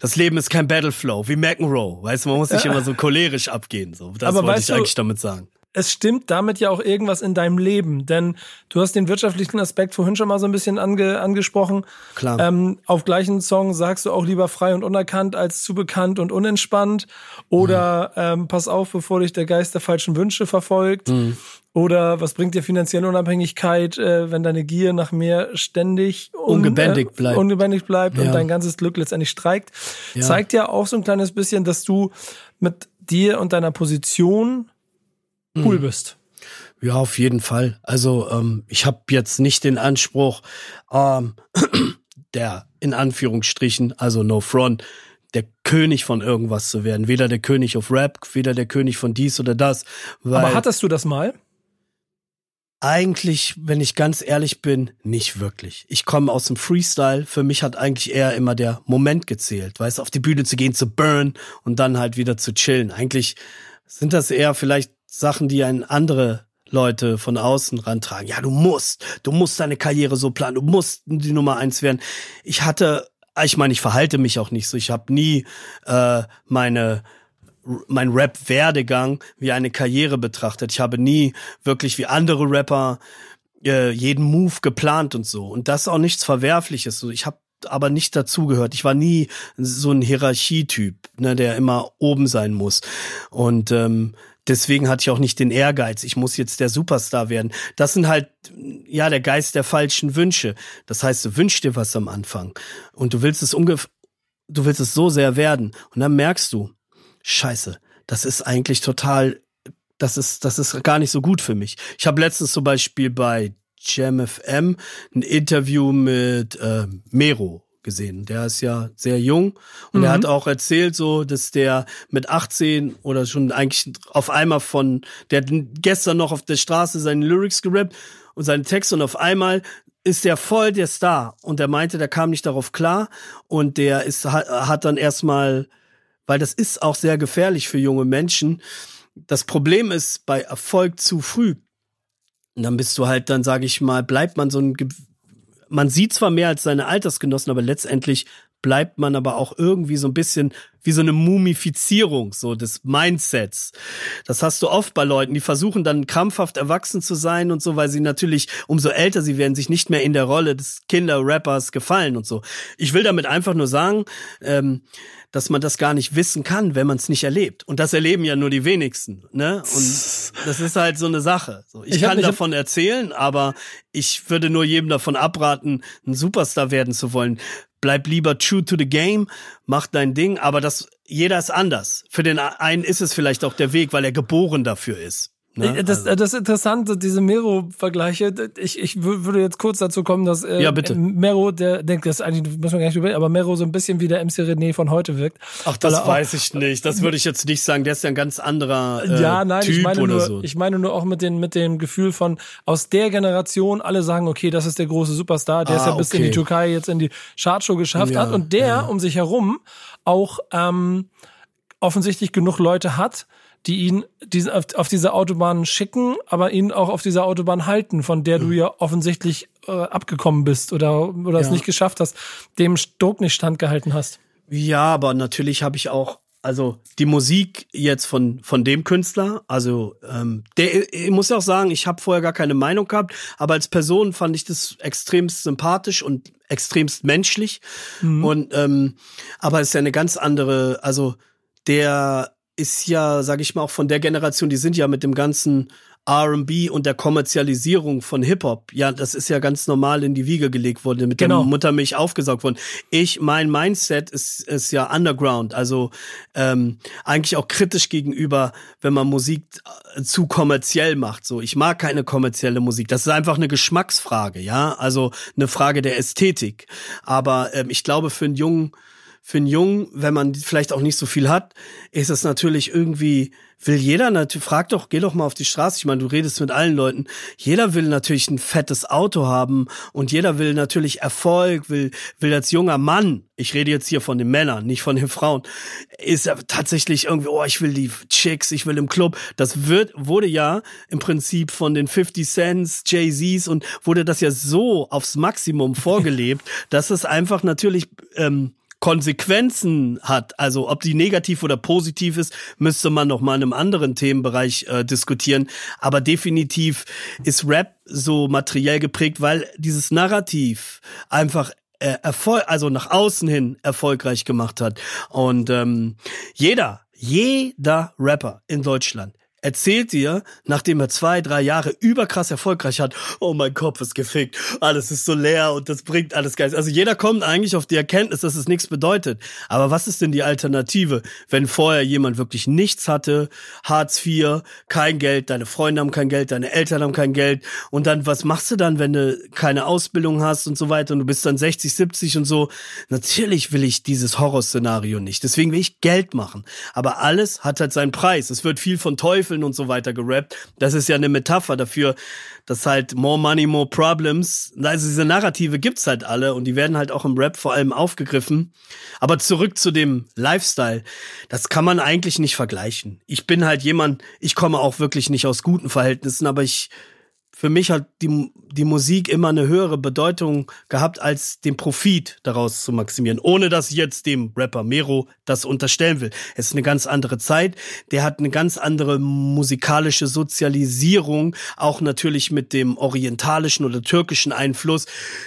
das Leben ist kein Battleflow wie McEnroe. Weißt du, man muss nicht immer so cholerisch abgehen. So, das Aber wollte ich eigentlich damit sagen es stimmt damit ja auch irgendwas in deinem Leben, denn du hast den wirtschaftlichen Aspekt vorhin schon mal so ein bisschen ange, angesprochen. Klar. Ähm, auf gleichen Song sagst du auch lieber frei und unerkannt als zu bekannt und unentspannt. Oder mhm. ähm, pass auf, bevor dich der Geist der falschen Wünsche verfolgt. Mhm. Oder was bringt dir finanzielle Unabhängigkeit, äh, wenn deine Gier nach mehr ständig un, ungebändigt äh, bleibt, ungebändigt bleibt ja. und dein ganzes Glück letztendlich streikt? Ja. Zeigt ja auch so ein kleines bisschen, dass du mit dir und deiner Position cool mhm. bist. Ja, auf jeden Fall. Also ähm, ich habe jetzt nicht den Anspruch, ähm, der in Anführungsstrichen, also no front, der König von irgendwas zu werden. Weder der König auf Rap, weder der König von dies oder das. Aber hattest du das mal? Eigentlich, wenn ich ganz ehrlich bin, nicht wirklich. Ich komme aus dem Freestyle. Für mich hat eigentlich eher immer der Moment gezählt, weißt, auf die Bühne zu gehen, zu burn und dann halt wieder zu chillen. Eigentlich sind das eher vielleicht Sachen, die ein andere Leute von außen rantragen. Ja, du musst, du musst deine Karriere so planen, du musst die Nummer eins werden. Ich hatte, ich meine, ich verhalte mich auch nicht so. Ich habe nie äh, meine mein Rap-Werdegang wie eine Karriere betrachtet. Ich habe nie wirklich wie andere Rapper äh, jeden Move geplant und so. Und das ist auch nichts Verwerfliches. Ich habe aber nicht dazugehört. Ich war nie so ein Hierarchietyp, ne, der immer oben sein muss. Und ähm, deswegen hatte ich auch nicht den Ehrgeiz, ich muss jetzt der Superstar werden. Das sind halt, ja, der Geist der falschen Wünsche. Das heißt, du wünschst dir was am Anfang und du willst es ungefähr, du willst es so sehr werden. Und dann merkst du, scheiße, das ist eigentlich total, das ist, das ist gar nicht so gut für mich. Ich habe letztens zum Beispiel bei Jam FM ein Interview mit äh, Mero gesehen. Der ist ja sehr jung und mhm. er hat auch erzählt so, dass der mit 18 oder schon eigentlich auf einmal von, der hat gestern noch auf der Straße seine Lyrics gerappt und seine Texte und auf einmal ist der voll der Star und er meinte, der kam nicht darauf klar und der ist hat dann erstmal weil das ist auch sehr gefährlich für junge Menschen. Das Problem ist bei Erfolg zu früh. Und dann bist du halt, dann sage ich mal, bleibt man so ein, man sieht zwar mehr als seine Altersgenossen, aber letztendlich bleibt man aber auch irgendwie so ein bisschen wie so eine Mumifizierung so des Mindsets. Das hast du oft bei Leuten, die versuchen dann krampfhaft erwachsen zu sein und so, weil sie natürlich umso älter sie werden, sich nicht mehr in der Rolle des Kinderrappers gefallen und so. Ich will damit einfach nur sagen, ähm, dass man das gar nicht wissen kann, wenn man es nicht erlebt. Und das erleben ja nur die wenigsten. Ne? Und das ist halt so eine Sache. So, ich, ich kann davon erzählen, aber ich würde nur jedem davon abraten, ein Superstar werden zu wollen bleib lieber true to the game, mach dein Ding, aber das, jeder ist anders. Für den einen ist es vielleicht auch der Weg, weil er geboren dafür ist. Ne? Das, also. das Interessante, diese Mero-Vergleiche, ich, ich würde jetzt kurz dazu kommen, dass äh, ja, bitte. Mero, der denkt, das eigentlich muss man gar nicht überlegen, aber Mero so ein bisschen wie der MC René von heute wirkt. Ach, das weiß ich nicht. Das würde ich jetzt nicht sagen. Der ist ja ein ganz anderer äh, Ja, nein, typ ich meine oder nur, so. ich meine nur auch mit, den, mit dem Gefühl von aus der Generation, alle sagen, okay, das ist der große Superstar, der Ah, es ja bis okay. in die Türkei jetzt in die Chartshow geschafft Ja, hat und der ja. um sich herum auch ähm, offensichtlich genug Leute hat, die ihn auf, auf diese Autobahn schicken, aber ihn auch auf dieser Autobahn halten, von der du ja offensichtlich äh, abgekommen bist oder, oder es Ja. nicht geschafft hast, dem Druck nicht standgehalten hast. Ja, aber natürlich habe ich auch, also die Musik jetzt von von dem Künstler, also ähm, der, ich muss ja auch sagen, ich habe vorher gar keine Meinung gehabt, aber als Person fand ich das extremst sympathisch und extremst menschlich. Und ähm, aber es ist ja eine ganz andere, also der ist ja, sag ich mal, auch von der Generation, die sind ja mit dem ganzen R&B und der Kommerzialisierung von Hip-Hop, ja, das ist ja ganz normal in die Wiege gelegt worden, mit Genau. der Muttermilch aufgesaugt worden. Ich, mein Mindset ist, ist ja underground, also ähm, eigentlich auch kritisch gegenüber, wenn man Musik äh, zu kommerziell macht. So, ich mag keine kommerzielle Musik. Das ist einfach eine Geschmacksfrage, ja, also eine Frage der Ästhetik. Aber ähm, ich glaube, für einen jungen für einen Jungen, wenn man vielleicht auch nicht so viel hat, ist es natürlich irgendwie, will jeder natürlich, frag doch, geh doch mal auf die Straße. Ich meine, du redest mit allen Leuten. Jeder will natürlich ein fettes Auto haben und jeder will natürlich Erfolg, will, will als junger Mann, ich rede jetzt hier von den Männern, nicht von den Frauen, ist er tatsächlich irgendwie, oh, ich will die Chicks, ich will im Club. Das wird, wurde ja im Prinzip von den 50 Cents, Jay-Z's und wurde das ja so aufs Maximum vorgelebt, dass es einfach natürlich, ähm, Konsequenzen hat, also ob die negativ oder positiv ist, müsste man noch mal in einem anderen Themenbereich äh, diskutieren. Aber definitiv ist Rap so materiell geprägt, weil dieses Narrativ einfach äh, Erfolg, also nach außen hin erfolgreich gemacht hat. Und ähm, jeder, jeder Rapper in Deutschland erzählt dir, nachdem er zwei, drei Jahre überkrass erfolgreich hat, oh mein Kopf ist gefickt, alles ist so leer und das bringt alles Geist. Also jeder kommt eigentlich auf die Erkenntnis, dass es nichts bedeutet. Aber was ist denn die Alternative, wenn vorher jemand wirklich nichts hatte, Hartz IV, kein Geld, deine Freunde haben kein Geld, deine Eltern haben kein Geld und dann, was machst du dann, wenn du keine Ausbildung hast und so weiter und du bist dann 60, 70 und so? Natürlich will ich dieses Horrorszenario nicht. Deswegen will ich Geld machen. Aber alles hat halt seinen Preis. Es wird viel von Teufel Teufeln und so weiter gerappt. Das ist ja eine Metapher dafür, dass halt more money, more problems. Also diese Narrative gibt's halt alle und die werden halt auch im Rap vor allem aufgegriffen. Aber zurück zu dem Lifestyle. Das kann man eigentlich nicht vergleichen. Ich bin halt jemand, ich komme auch wirklich nicht aus guten Verhältnissen, aber ich für mich hat die, die Musik immer eine höhere Bedeutung gehabt, als den Profit daraus zu maximieren. Ohne dass ich jetzt dem Rapper Mero das unterstellen will. Es ist eine ganz andere Zeit. Der hat eine ganz andere musikalische Sozialisierung, auch natürlich mit dem orientalischen oder türkischen Einfluss.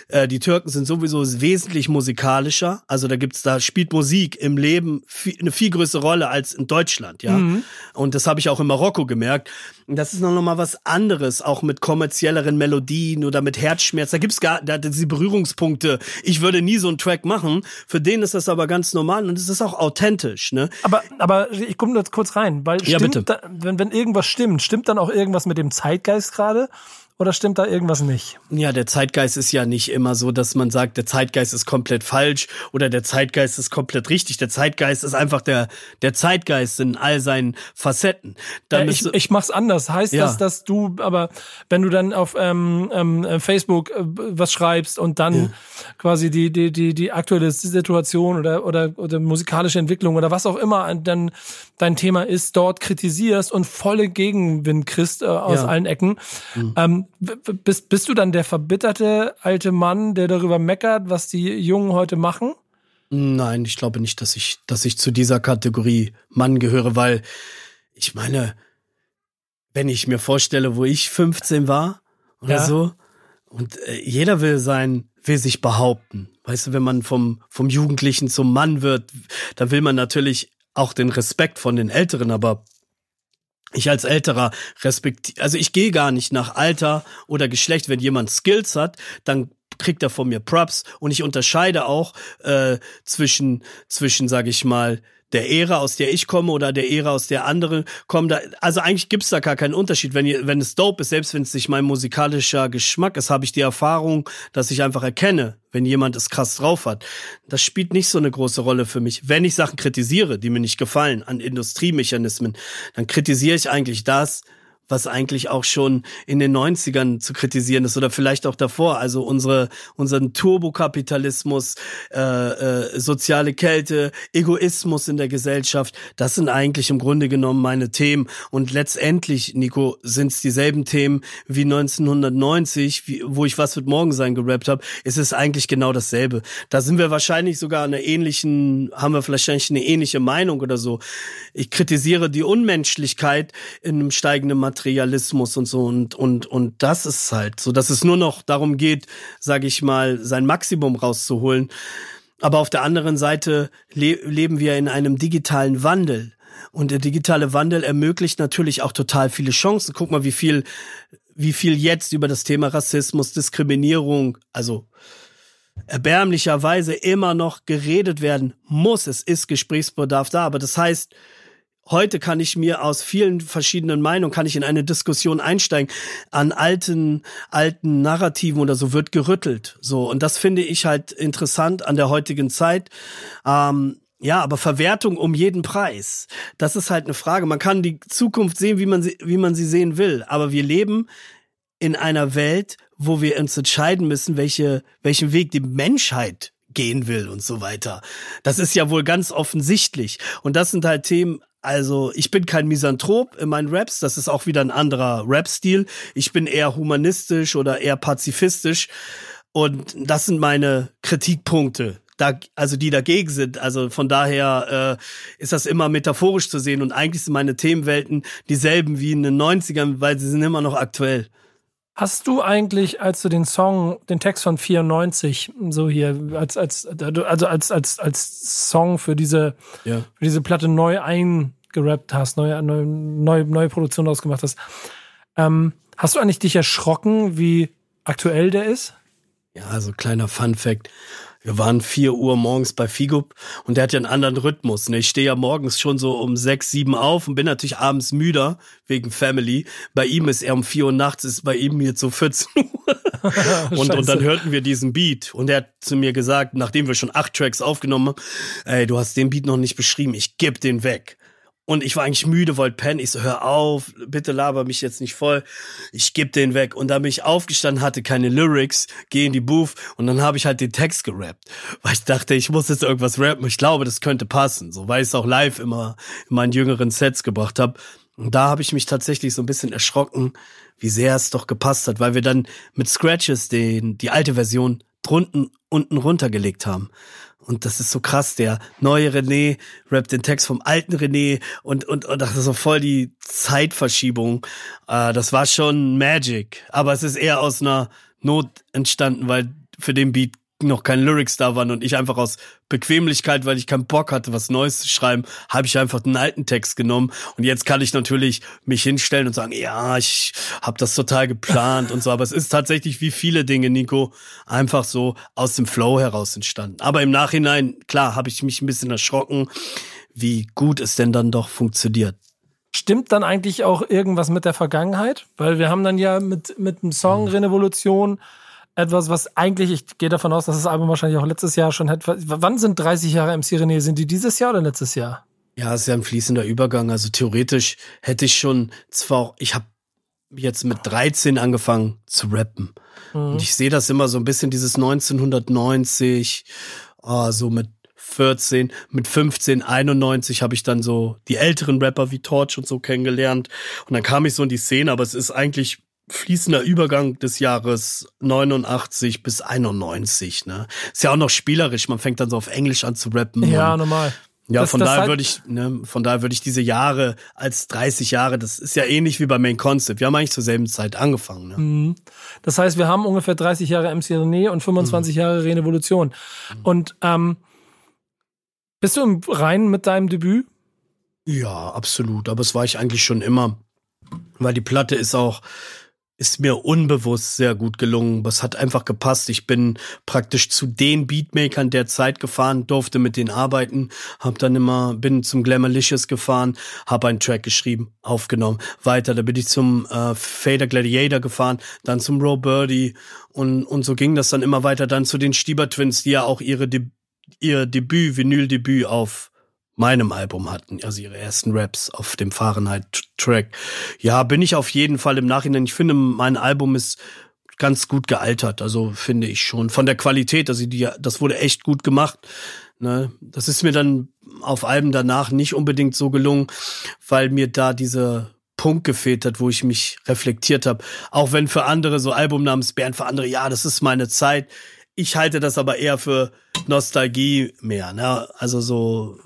Äh, die Türken sind sowieso wesentlich musikalischer. Also da gibt's, da spielt Musik im Leben viel, eine viel größere Rolle als in Deutschland, ja. Mhm. Und das habe ich auch in Marokko gemerkt. Das ist noch mal was anderes, auch mit kommerzielleren Melodien oder mit Herzschmerz. Da gibt's gar da diese Berührungspunkte. Ich würde nie so einen Track machen. Für den ist das aber ganz normal und es ist auch authentisch, ne? Aber aber ich komme jetzt kurz rein, weil ja, stimmt, da, wenn wenn irgendwas stimmt, stimmt dann auch irgendwas mit dem Zeitgeist gerade? Oder stimmt da irgendwas nicht? Ja, der Zeitgeist ist ja nicht immer so, dass man sagt, der Zeitgeist ist komplett falsch oder der Zeitgeist ist komplett richtig. Der Zeitgeist ist einfach der, der Zeitgeist in all seinen Facetten. Ja, ich, ich mach's anders. Heißt ja. das, dass du, aber wenn du dann auf ähm, ähm, Facebook äh, was schreibst und dann ja. quasi die, die, die, die aktuelle Situation oder, oder, oder musikalische Entwicklung oder was auch immer dann dein Thema ist, dort kritisierst und volle Gegenwind kriegst äh, aus allen Ecken, mhm. ähm, bist, bist du dann der verbitterte alte Mann, der darüber meckert, was die Jungen heute machen? Nein, ich glaube nicht, dass ich, dass ich zu dieser Kategorie Mann gehöre, weil ich meine, wenn ich mir vorstelle, wo ich 15 war oder ja. so, und äh, jeder will sein, will sich behaupten. Weißt du, wenn man vom, vom Jugendlichen zum Mann wird, dann will man natürlich auch den Respekt von den Älteren, aber ich als älterer respektiere, also ich gehe gar nicht nach Alter oder Geschlecht. Wenn jemand Skills hat, dann kriegt er von mir Props und ich unterscheide auch äh, zwischen zwischen sage ich mal der Ära, aus der ich komme oder der Ära, aus der andere kommen. Da, also eigentlich gibt's da gar keinen Unterschied. Wenn, wenn es dope ist, selbst wenn es nicht mein musikalischer Geschmack ist, habe ich die Erfahrung, dass ich einfach erkenne, wenn jemand es krass drauf hat. Das spielt nicht so eine große Rolle für mich. Wenn ich Sachen kritisiere, die mir nicht gefallen, an Industriemechanismen, dann kritisiere ich eigentlich das, was eigentlich auch schon in den 90ern zu kritisieren ist oder vielleicht auch davor. Also unsere, unseren Turbokapitalismus, äh, äh, soziale Kälte, Egoismus in der Gesellschaft, das sind eigentlich im Grunde genommen meine Themen. Und letztendlich, Nico, sind es dieselben Themen wie 1990, wie, wo ich Was wird morgen sein gerappt habe. Es ist eigentlich genau dasselbe. Da sind wir wahrscheinlich sogar einer ähnlichen, haben wir wahrscheinlich eine ähnliche Meinung oder so. Ich kritisiere die Unmenschlichkeit in einem steigenden Material Materialismus und so und und und das ist halt so, dass es nur noch darum geht, sage ich mal, sein Maximum rauszuholen. Aber auf der anderen Seite le leben wir in einem digitalen Wandel. Und der digitale Wandel ermöglicht natürlich auch total viele Chancen. Guck mal, wie viel, wie viel jetzt über das Thema Rassismus, Diskriminierung, also erbärmlicherweise immer noch geredet werden muss. Es ist Gesprächsbedarf da, aber das heißt, heute kann ich mir aus vielen verschiedenen Meinungen kann ich in eine Diskussion einsteigen. An alten alten Narrativen oder so wird gerüttelt. So und das finde ich halt interessant an der heutigen Zeit. Ähm, ja, aber Verwertung um jeden Preis. Das ist halt eine Frage. Man kann die Zukunft sehen, wie man sie, wie man sie sehen will. Aber wir leben in einer Welt, wo wir uns entscheiden müssen, welche, welchen Weg die Menschheit gehen will und so weiter. Das ist ja wohl ganz offensichtlich. Und das sind halt Themen, also ich bin kein Misanthrop in meinen Raps, das ist auch wieder ein anderer Rap-Stil. Ich bin eher humanistisch oder eher pazifistisch und das sind meine Kritikpunkte. Da, also die dagegen sind. Also von daher äh, ist das immer metaphorisch zu sehen und eigentlich sind meine Themenwelten dieselben wie in den 90ern, weil sie sind immer noch aktuell. Hast du eigentlich, als du den Song, den Text von 94, so hier, als, als, also als, als, als Song für diese, ja. für diese Platte neu ein, gerappt hast, neue, neue, neue, neue Produktion ausgemacht hast. Ähm, hast du eigentlich dich erschrocken, wie aktuell der ist? Ja, also kleiner Fun Fact. Wir waren vier Uhr morgens bei Figup und der hat ja einen anderen Rhythmus. Ne? Ich stehe ja morgens schon so um sechs, sieben auf und bin natürlich abends müder wegen Family. Bei ihm ist er um vier Uhr nachts, ist bei ihm jetzt so 14 Uhr. und, und dann hörten wir diesen Beat und er hat zu mir gesagt, nachdem wir schon acht Tracks aufgenommen haben, ey, du hast den Beat noch nicht beschrieben, ich geb den weg. Und ich war eigentlich müde, wollte pennen. Ich so, hör auf, bitte laber mich jetzt nicht voll. Ich geb den weg. Und da bin ich aufgestanden, hatte keine Lyrics, geh in die Booth und dann habe ich halt den Text gerappt. Weil ich dachte, ich muss jetzt irgendwas rappen. Ich glaube, das könnte passen. So, weil ich es auch live immer in meinen jüngeren Sets gebracht habe. Und da habe ich mich tatsächlich so ein bisschen erschrocken, wie sehr es doch gepasst hat, weil wir dann mit Scratches den, die alte Version drunten unten runtergelegt haben. Und das ist so krass, der neue René rappt den Text vom alten René und, und, und das ist so voll die Zeitverschiebung. Äh, das war schon Magic. Aber es ist eher aus einer Not entstanden, weil für den Beat noch keine Lyrics da waren und ich einfach aus Bequemlichkeit, weil ich keinen Bock hatte, was Neues zu schreiben, habe ich einfach den alten Text genommen und jetzt kann ich natürlich mich hinstellen und sagen, ja, ich habe das total geplant und so, aber es ist tatsächlich wie viele Dinge, Nico, einfach so aus dem Flow heraus entstanden. Aber im Nachhinein, klar, habe ich mich ein bisschen erschrocken, wie gut es denn dann doch funktioniert. Stimmt dann eigentlich auch irgendwas mit der Vergangenheit? Weil wir haben dann ja mit, mit dem Song hm. Revolution etwas, was eigentlich, ich gehe davon aus, dass das Album wahrscheinlich auch letztes Jahr schon hätte. Wann sind 30 Jahre MC René? Sind die dieses Jahr oder letztes Jahr? Ja, es ist ja ein fließender Übergang. Also theoretisch hätte ich schon zwar, ich habe jetzt mit 13 angefangen zu rappen. Mhm. Und ich sehe das immer so ein bisschen, dieses 1990, oh, so mit 14, mit 15, 91 habe ich dann so die älteren Rapper wie Torch und so kennengelernt. Und dann kam ich so in die Szene, aber es ist eigentlich fließender Übergang des Jahres 89 bis 91, ne? Ist ja auch noch spielerisch, man fängt dann so auf Englisch an zu rappen. Ja, normal. Ja, das, von das daher halt würde ich, ne, von daher würde ich diese Jahre als 30 Jahre, das ist ja ähnlich wie bei Main Concept. Wir haben eigentlich zur selben Zeit angefangen. Ne? Mhm. Das heißt, wir haben ungefähr 30 Jahre MC René und 25 mhm. Jahre Revolution. Mhm. Und ähm, bist du im Reinen mit deinem Debüt? Ja, absolut. Aber es war ich eigentlich schon immer. Weil die Platte ist auch, ist mir unbewusst sehr gut gelungen. Es hat einfach gepasst. Ich bin praktisch zu den Beatmakern der Zeit gefahren, durfte mit denen arbeiten, hab dann immer bin zum Glamourlicious gefahren, habe einen Track geschrieben, aufgenommen. Weiter, da bin ich zum äh, Fader Gladiator gefahren, dann zum Row Birdie und und so ging das dann immer weiter dann zu den Stieber Twins, die ja auch ihre De ihr Debüt, Vinyl-Debüt auf meinem Album hatten, also ihre ersten Raps auf dem Fahrenheit-Track. Ja, bin ich auf jeden Fall im Nachhinein. Ich finde, mein Album ist ganz gut gealtert, also finde ich schon. Von der Qualität, also die, das wurde echt gut gemacht. Ne? Das ist mir dann auf Alben danach nicht unbedingt so gelungen, weil mir da dieser Punkt gefehlt hat, wo ich mich reflektiert habe. Auch wenn für andere so Album namens Bären, für andere, ja, das ist meine Zeit. Ich halte das aber eher für Nostalgie mehr, ne? Also so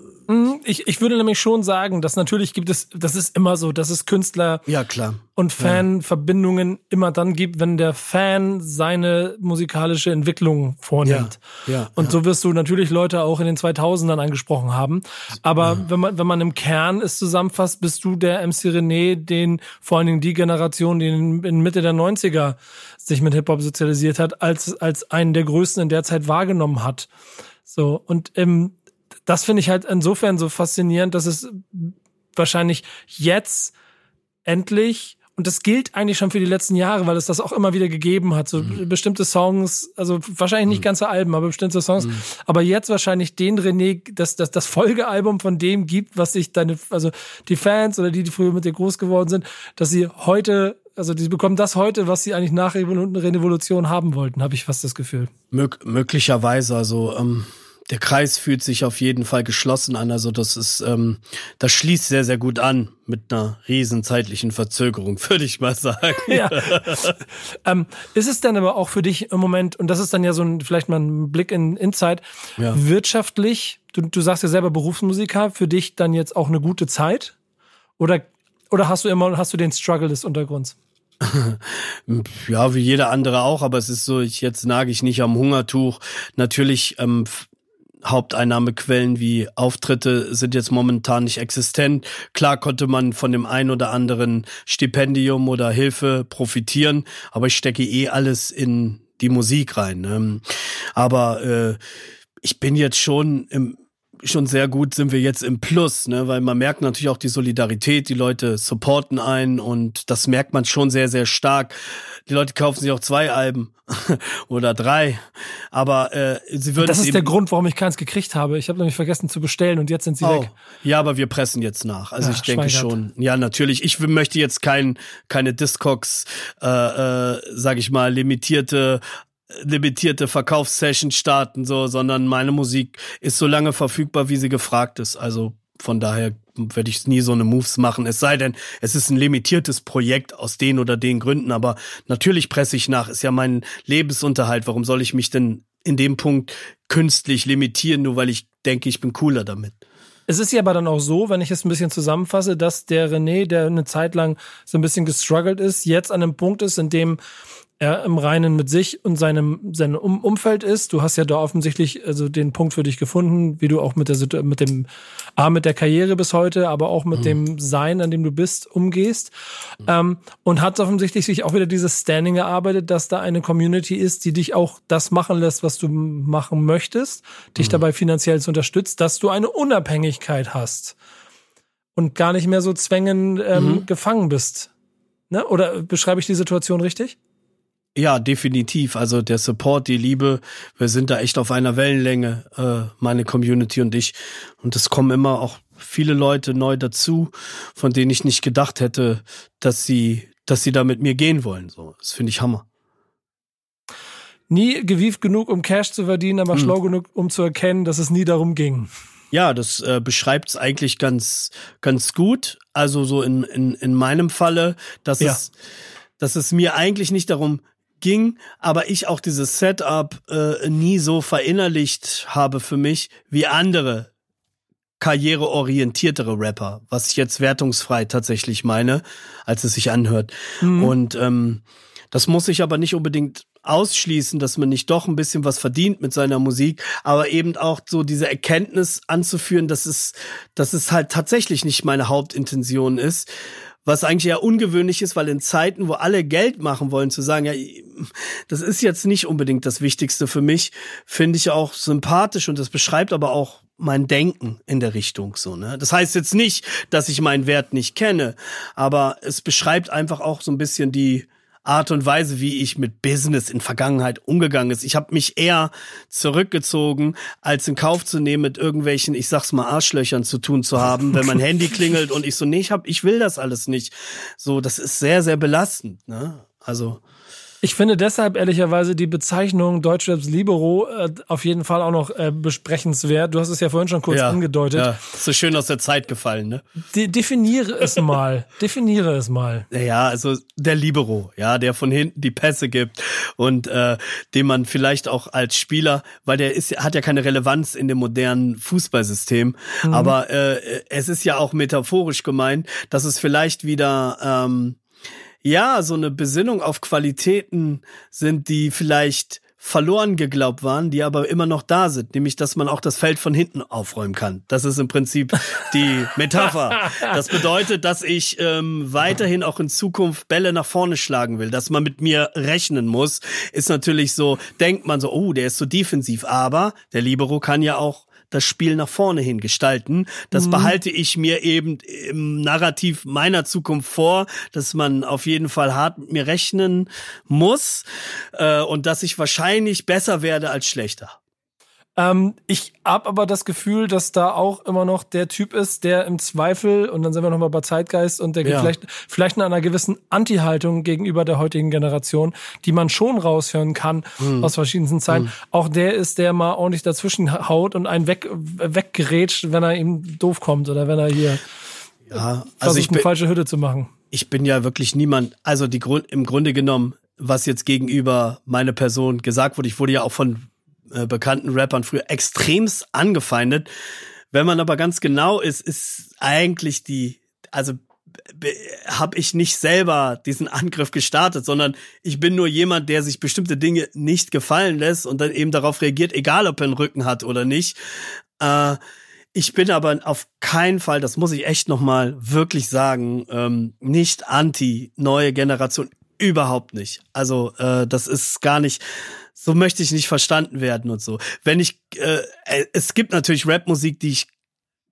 ich, ich würde nämlich schon sagen, dass natürlich gibt es, das ist immer so, dass es Künstler ja, klar. und Fanverbindungen ja. immer dann gibt, wenn der Fan seine musikalische Entwicklung vornimmt. Ja, ja, und so wirst du natürlich Leute auch in den 2000ern angesprochen haben. Aber wenn man, wenn man im Kern es zusammenfasst, bist du der MC René, den vor allen Dingen die Generation, die in, in Mitte der 90er sich mit Hip-Hop sozialisiert hat, als, als einen der größten in der Zeit wahrgenommen hat. So, und ähm, das finde ich halt insofern so faszinierend, dass es wahrscheinlich jetzt endlich und das gilt eigentlich schon für die letzten Jahre, weil es das auch immer wieder gegeben hat. So mhm. bestimmte Songs, also wahrscheinlich nicht mhm. ganze Alben, aber bestimmte Songs. Mhm. Aber jetzt wahrscheinlich den René, das, das, das Folgealbum von dem gibt, was sich deine, also die Fans oder die, die früher mit dir groß geworden sind, dass sie heute, also die bekommen das heute, was sie eigentlich nach Revolution haben wollten, habe ich fast das Gefühl. Mö möglicherweise, also ähm der Kreis fühlt sich auf jeden Fall geschlossen an. Also das ist, ähm, das schließt sehr, sehr gut an mit einer riesen zeitlichen Verzögerung, würde ich mal sagen. Ja. ähm, ist es denn aber auch für dich im Moment, und das ist dann ja so ein, vielleicht mal ein Blick in Insight, ja. wirtschaftlich, du, du sagst ja selber Berufsmusiker, für dich dann jetzt auch eine gute Zeit? Oder, oder hast du immer, hast du den Struggle des Untergrunds? ja, wie jeder andere auch, aber es ist so, ich jetzt nage ich nicht am Hungertuch. Natürlich ähm, Haupteinnahmequellen wie Auftritte sind jetzt momentan nicht existent. Klar konnte man von dem ein oder anderen Stipendium oder Hilfe profitieren, aber ich stecke eh alles in die Musik rein. Ne? Aber äh, ich bin jetzt schon im schon sehr gut sind wir jetzt im Plus, ne, weil man merkt natürlich auch die Solidarität, die Leute supporten einen und das merkt man schon sehr, sehr stark. Die Leute kaufen sich auch zwei Alben oder drei, aber äh, sie würden. Das ist der Grund, warum ich keins gekriegt habe. Ich habe nämlich vergessen zu bestellen und jetzt sind sie oh. weg. Ja, aber wir pressen jetzt nach. Also ja, ich denke schon. Ja, natürlich. Ich möchte jetzt kein keine Discogs, äh, äh, sag ich mal, limitierte limitierte Verkaufssession starten, so, sondern meine Musik ist so lange verfügbar, wie sie gefragt ist. Also von daher werde ich nie so eine Moves machen. Es sei denn, es ist ein limitiertes Projekt aus den oder den Gründen, aber natürlich presse ich nach. Ist ja mein Lebensunterhalt. Warum soll ich mich denn in dem Punkt künstlich limitieren, nur weil ich denke, ich bin cooler damit? Es ist ja aber dann auch so, wenn ich es ein bisschen zusammenfasse, dass der René, der eine Zeit lang so ein bisschen gestruggelt ist, jetzt an einem Punkt ist, in dem er im Reinen mit sich und seinem, seinem um Umfeld ist. Du hast ja da offensichtlich also den Punkt für dich gefunden, wie du auch mit der mit dem A mit der Karriere bis heute, aber auch mit mhm. dem Sein, an dem du bist, umgehst. Mhm. Ähm, und hat offensichtlich sich auch wieder dieses Standing erarbeitet, dass da eine Community ist, die dich auch das machen lässt, was du machen möchtest, dich mhm. dabei finanziell zu unterstützt, dass du eine Unabhängigkeit hast und gar nicht mehr so zwängen ähm, mhm. gefangen bist. Ne? Oder beschreibe ich die Situation richtig? Ja, definitiv. Also der Support, die Liebe, wir sind da echt auf einer Wellenlänge, äh, meine Community und ich. Und es kommen immer auch viele Leute neu dazu, von denen ich nicht gedacht hätte, dass sie, dass sie da mit mir gehen wollen. So, das finde ich Hammer. Nie gewieft genug, um Cash zu verdienen, aber hm. schlau genug, um zu erkennen, dass es nie darum ging. Ja, das äh, beschreibt es eigentlich ganz, ganz gut. Also so in, in, in meinem Falle, dass ja. es, dass es mir eigentlich nicht darum ging, aber ich auch dieses Setup äh, nie so verinnerlicht habe für mich wie andere karriereorientiertere Rapper, was ich jetzt wertungsfrei tatsächlich meine, als es sich anhört. Mhm. Und ähm, das muss ich aber nicht unbedingt ausschließen, dass man nicht doch ein bisschen was verdient mit seiner Musik, aber eben auch so diese Erkenntnis anzuführen, dass es, dass es halt tatsächlich nicht meine Hauptintention ist was eigentlich ja ungewöhnlich ist, weil in Zeiten, wo alle Geld machen wollen, zu sagen, ja, das ist jetzt nicht unbedingt das Wichtigste für mich, finde ich auch sympathisch und das beschreibt aber auch mein Denken in der Richtung so, ne? Das heißt jetzt nicht, dass ich meinen Wert nicht kenne, aber es beschreibt einfach auch so ein bisschen die Art und Weise, wie ich mit Business in Vergangenheit umgegangen ist. Ich habe mich eher zurückgezogen, als in Kauf zu nehmen, mit irgendwelchen, ich sag's mal, Arschlöchern zu tun zu haben, wenn mein Handy klingelt und ich so, nee, ich hab, ich will das alles nicht. So, das ist sehr, sehr belastend, ne? Also. Ich finde deshalb ehrlicherweise die Bezeichnung Deutschraps Libero äh, auf jeden Fall auch noch äh, besprechenswert. Du hast es ja vorhin schon kurz ja, angedeutet. Ja, so schön aus der Zeit gefallen, ne? De definiere es mal. definiere es mal. Ja, also der Libero, ja, der von hinten die Pässe gibt und äh, den man vielleicht auch als Spieler, weil der ist, hat ja keine Relevanz in dem modernen Fußballsystem, mhm. aber äh, es ist ja auch metaphorisch gemeint, dass es vielleicht wieder ähm, ja, so eine Besinnung auf Qualitäten sind, die vielleicht verloren geglaubt waren, die aber immer noch da sind, nämlich dass man auch das Feld von hinten aufräumen kann. Das ist im Prinzip die Metapher. Das bedeutet, dass ich ähm, weiterhin auch in Zukunft Bälle nach vorne schlagen will, dass man mit mir rechnen muss. Ist natürlich so, denkt man so, oh, der ist so defensiv, aber der Libero kann ja auch das Spiel nach vorne hin gestalten. Das mhm. behalte ich mir eben im Narrativ meiner Zukunft vor, dass man auf jeden Fall hart mit mir rechnen muss äh, und dass ich wahrscheinlich besser werde als schlechter. Ähm, ich habe aber das Gefühl, dass da auch immer noch der Typ ist, der im Zweifel, und dann sind wir nochmal bei Zeitgeist und der ja. vielleicht, vielleicht in einer gewissen Anti-Haltung gegenüber der heutigen Generation, die man schon raushören kann hm. aus verschiedensten Zeiten, hm. auch der ist, der mal ordentlich dazwischen haut und einen weg, weggerätscht, wenn er ihm doof kommt oder wenn er hier ja, also versucht, ich bin, eine falsche Hütte zu machen. Ich bin ja wirklich niemand, also die Grund, im Grunde genommen, was jetzt gegenüber meine Person gesagt wurde, ich wurde ja auch von äh, bekannten Rappern früher extremst angefeindet. Wenn man aber ganz genau ist, ist eigentlich die, also habe ich nicht selber diesen Angriff gestartet, sondern ich bin nur jemand, der sich bestimmte Dinge nicht gefallen lässt und dann eben darauf reagiert, egal ob er einen Rücken hat oder nicht. Äh, ich bin aber auf keinen Fall, das muss ich echt nochmal wirklich sagen, ähm, nicht anti neue Generation. Überhaupt nicht. Also äh, das ist gar nicht, so möchte ich nicht verstanden werden und so. Wenn ich, äh, äh es gibt natürlich Rapmusik, die ich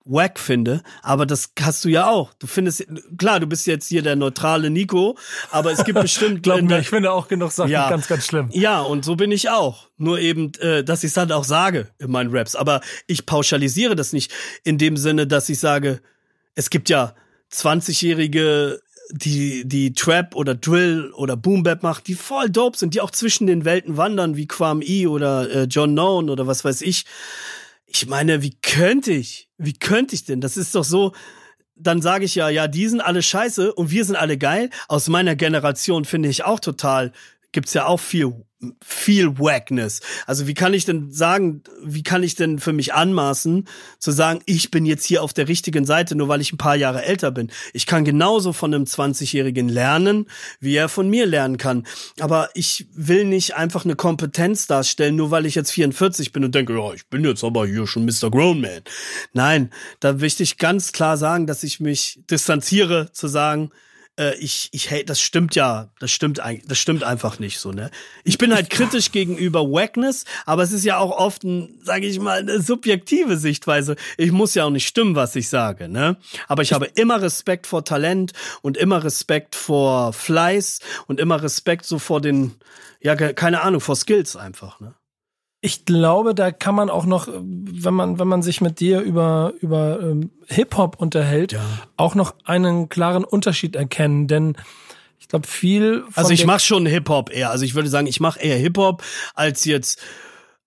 wack finde, aber das hast du ja auch. Du findest, klar, du bist jetzt hier der neutrale Nico, aber es gibt bestimmt. Glaub mir, ich finde auch genug Sachen ja, ganz, ganz schlimm. Ja, und so bin ich auch. Nur eben, äh, dass ich es dann auch sage in meinen Raps. Aber ich pauschalisiere das nicht in dem Sinne, dass ich sage, es gibt ja 20-jährige die die Trap oder Drill oder Boom Bap macht, die voll dope sind, die auch zwischen den Welten wandern, wie Kwame E oder äh, John Known oder was weiß ich. Ich meine, wie könnte ich? Wie könnte ich denn? Das ist doch so, dann sage ich ja, ja, die sind alle scheiße und wir sind alle geil. Aus meiner Generation finde ich auch total, gibt's ja auch viel viel Wackness. Also wie kann ich denn sagen, wie kann ich denn für mich anmaßen, zu sagen, ich bin jetzt hier auf der richtigen Seite, nur weil ich ein paar Jahre älter bin. Ich kann genauso von einem 20-Jährigen lernen, wie er von mir lernen kann. Aber ich will nicht einfach eine Kompetenz darstellen, nur weil ich jetzt 44 bin und denke, ja, ich bin jetzt aber hier schon Mr. Grown Man. Nein, da möchte ich ganz klar sagen, dass ich mich distanziere, zu sagen, äh, ich, ich, hey, das stimmt ja, das stimmt eigentlich, das stimmt einfach nicht so, ne? Ich bin halt kritisch gegenüber Wackness, aber es ist ja auch oft ein, sage ich mal, eine subjektive Sichtweise. Ich muss ja auch nicht stimmen, was ich sage, ne? Aber ich habe immer Respekt vor Talent und immer Respekt vor Fleiß und immer Respekt so vor den, ja, keine Ahnung, vor Skills einfach, ne? Ich glaube, da kann man auch noch, wenn man, wenn man sich mit dir über, über ähm, Hip-Hop unterhält, ja. auch noch einen klaren Unterschied erkennen. Denn ich glaube, viel von Also ich mache schon Hip-Hop eher. Also ich würde sagen, ich mache eher Hip-Hop als jetzt,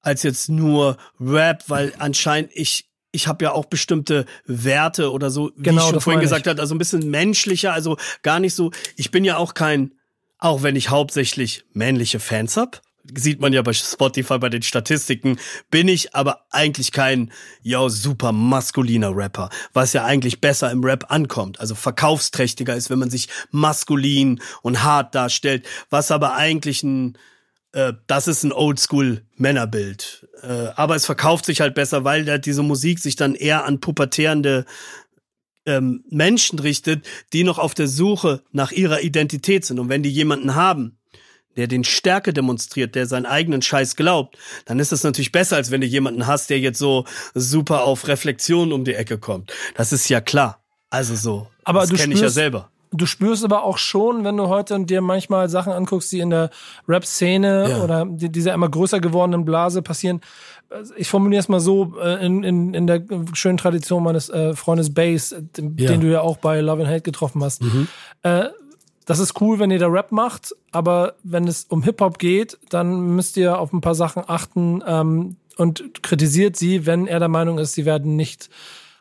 als jetzt nur Rap, weil anscheinend ich ich habe ja auch bestimmte Werte oder so, wie genau, ich schon vorhin gesagt habe, also ein bisschen menschlicher, also gar nicht so. Ich bin ja auch kein, auch wenn ich hauptsächlich männliche Fans hab, sieht man ja bei Spotify bei den Statistiken, bin ich aber eigentlich kein, yo, super maskuliner Rapper, was ja eigentlich besser im Rap ankommt, also verkaufsträchtiger ist, wenn man sich maskulin und hart darstellt, was aber eigentlich ein, äh, das ist ein Oldschool Männerbild, äh, aber es verkauft sich halt besser, weil halt diese Musik sich dann eher an pubertierende ähm, Menschen richtet, die noch auf der Suche nach ihrer Identität sind. Und wenn die jemanden haben, der den Stärke demonstriert, der seinen eigenen Scheiß glaubt, dann ist das natürlich besser, als wenn du jemanden hast, der jetzt so super auf Reflexion um die Ecke kommt. Das ist ja klar. Also so. Aber das kenne ich ja selber. Du spürst aber auch schon, wenn du heute dir manchmal Sachen anguckst, die in der Rap-Szene ja. oder die, dieser immer größer gewordenen Blase passieren. Ich formuliere es mal so, äh, in, in, in der schönen Tradition meines äh, Freundes Bass, den, ja. den du ja auch bei Love and Hate getroffen hast. Mhm. Äh, das ist cool, wenn ihr da Rap macht, aber wenn es um Hip-Hop geht, dann müsst ihr auf ein paar Sachen achten ähm, und kritisiert sie, wenn er der Meinung ist, sie werden nicht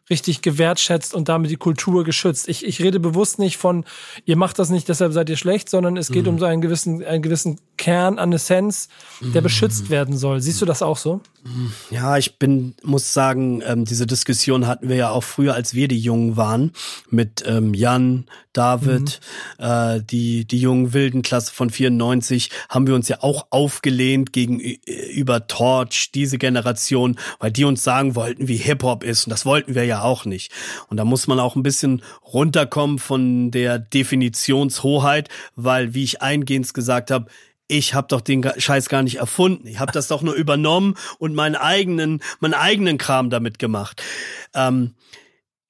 richtig gewertschätzt und damit die Kultur geschützt. Ich, ich rede bewusst nicht von, ihr macht das nicht, deshalb seid ihr schlecht, sondern es geht mhm. um so einen gewissen, einen gewissen Kern an Essenz, der mhm. beschützt werden soll. Siehst du das auch so? Ja, ich bin, muss sagen, ähm, diese Diskussion hatten wir ja auch früher, als wir die Jungen waren, mit ähm, Jan, David, mhm. äh, die, die jungen wilden Klasse von 94, haben wir uns ja auch aufgelehnt gegenüber Torch, diese Generation, weil die uns sagen wollten, wie Hip-Hop ist. Und das wollten wir ja auch nicht. Und da muss man auch ein bisschen runterkommen von der Definitionshoheit, weil, wie ich eingehend gesagt habe, ich habe doch den Scheiß gar nicht erfunden. Ich habe das doch nur übernommen und meinen eigenen, meinen eigenen Kram damit gemacht. Ähm,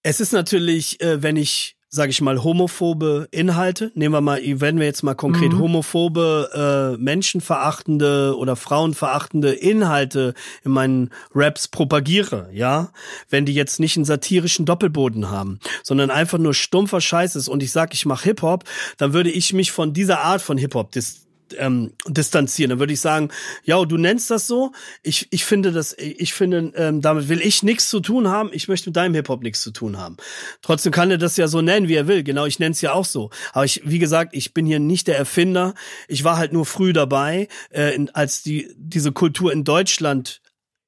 es ist natürlich, äh, wenn ich sage ich mal, homophobe Inhalte. Nehmen wir mal, wenn wir jetzt mal konkret mhm. homophobe, äh, menschenverachtende oder frauenverachtende Inhalte in meinen Raps propagiere, ja, wenn die jetzt nicht einen satirischen Doppelboden haben, sondern einfach nur stumpfer Scheiß ist und ich sage, ich mache Hip-Hop, dann würde ich mich von dieser Art von Hip-Hop dis ähm, distanzieren. Dann würde ich sagen, ja, du nennst das so. Ich, ich finde das, ich finde, ähm, damit will ich nichts zu tun haben. Ich möchte mit deinem Hip-Hop nichts zu tun haben. Trotzdem kann er das ja so nennen, wie er will. Genau, ich nenne es ja auch so. Aber ich, wie gesagt, ich bin hier nicht der Erfinder. Ich war halt nur früh dabei, äh, als die diese Kultur in Deutschland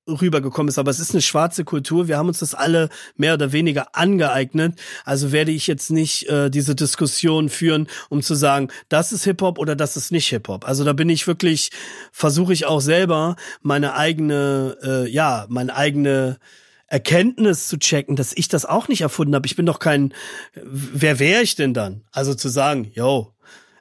rübergekommen ist, aber es ist eine schwarze Kultur. Wir haben uns das alle mehr oder weniger angeeignet. Also werde ich jetzt nicht äh, diese Diskussion führen, um zu sagen, das ist Hip-Hop oder das ist nicht Hip-Hop. Also da bin ich wirklich, versuche ich auch selber meine eigene, äh, ja, meine eigene Erkenntnis zu checken, dass ich das auch nicht erfunden habe. Ich bin doch kein, wer wäre ich denn dann? Also zu sagen, yo,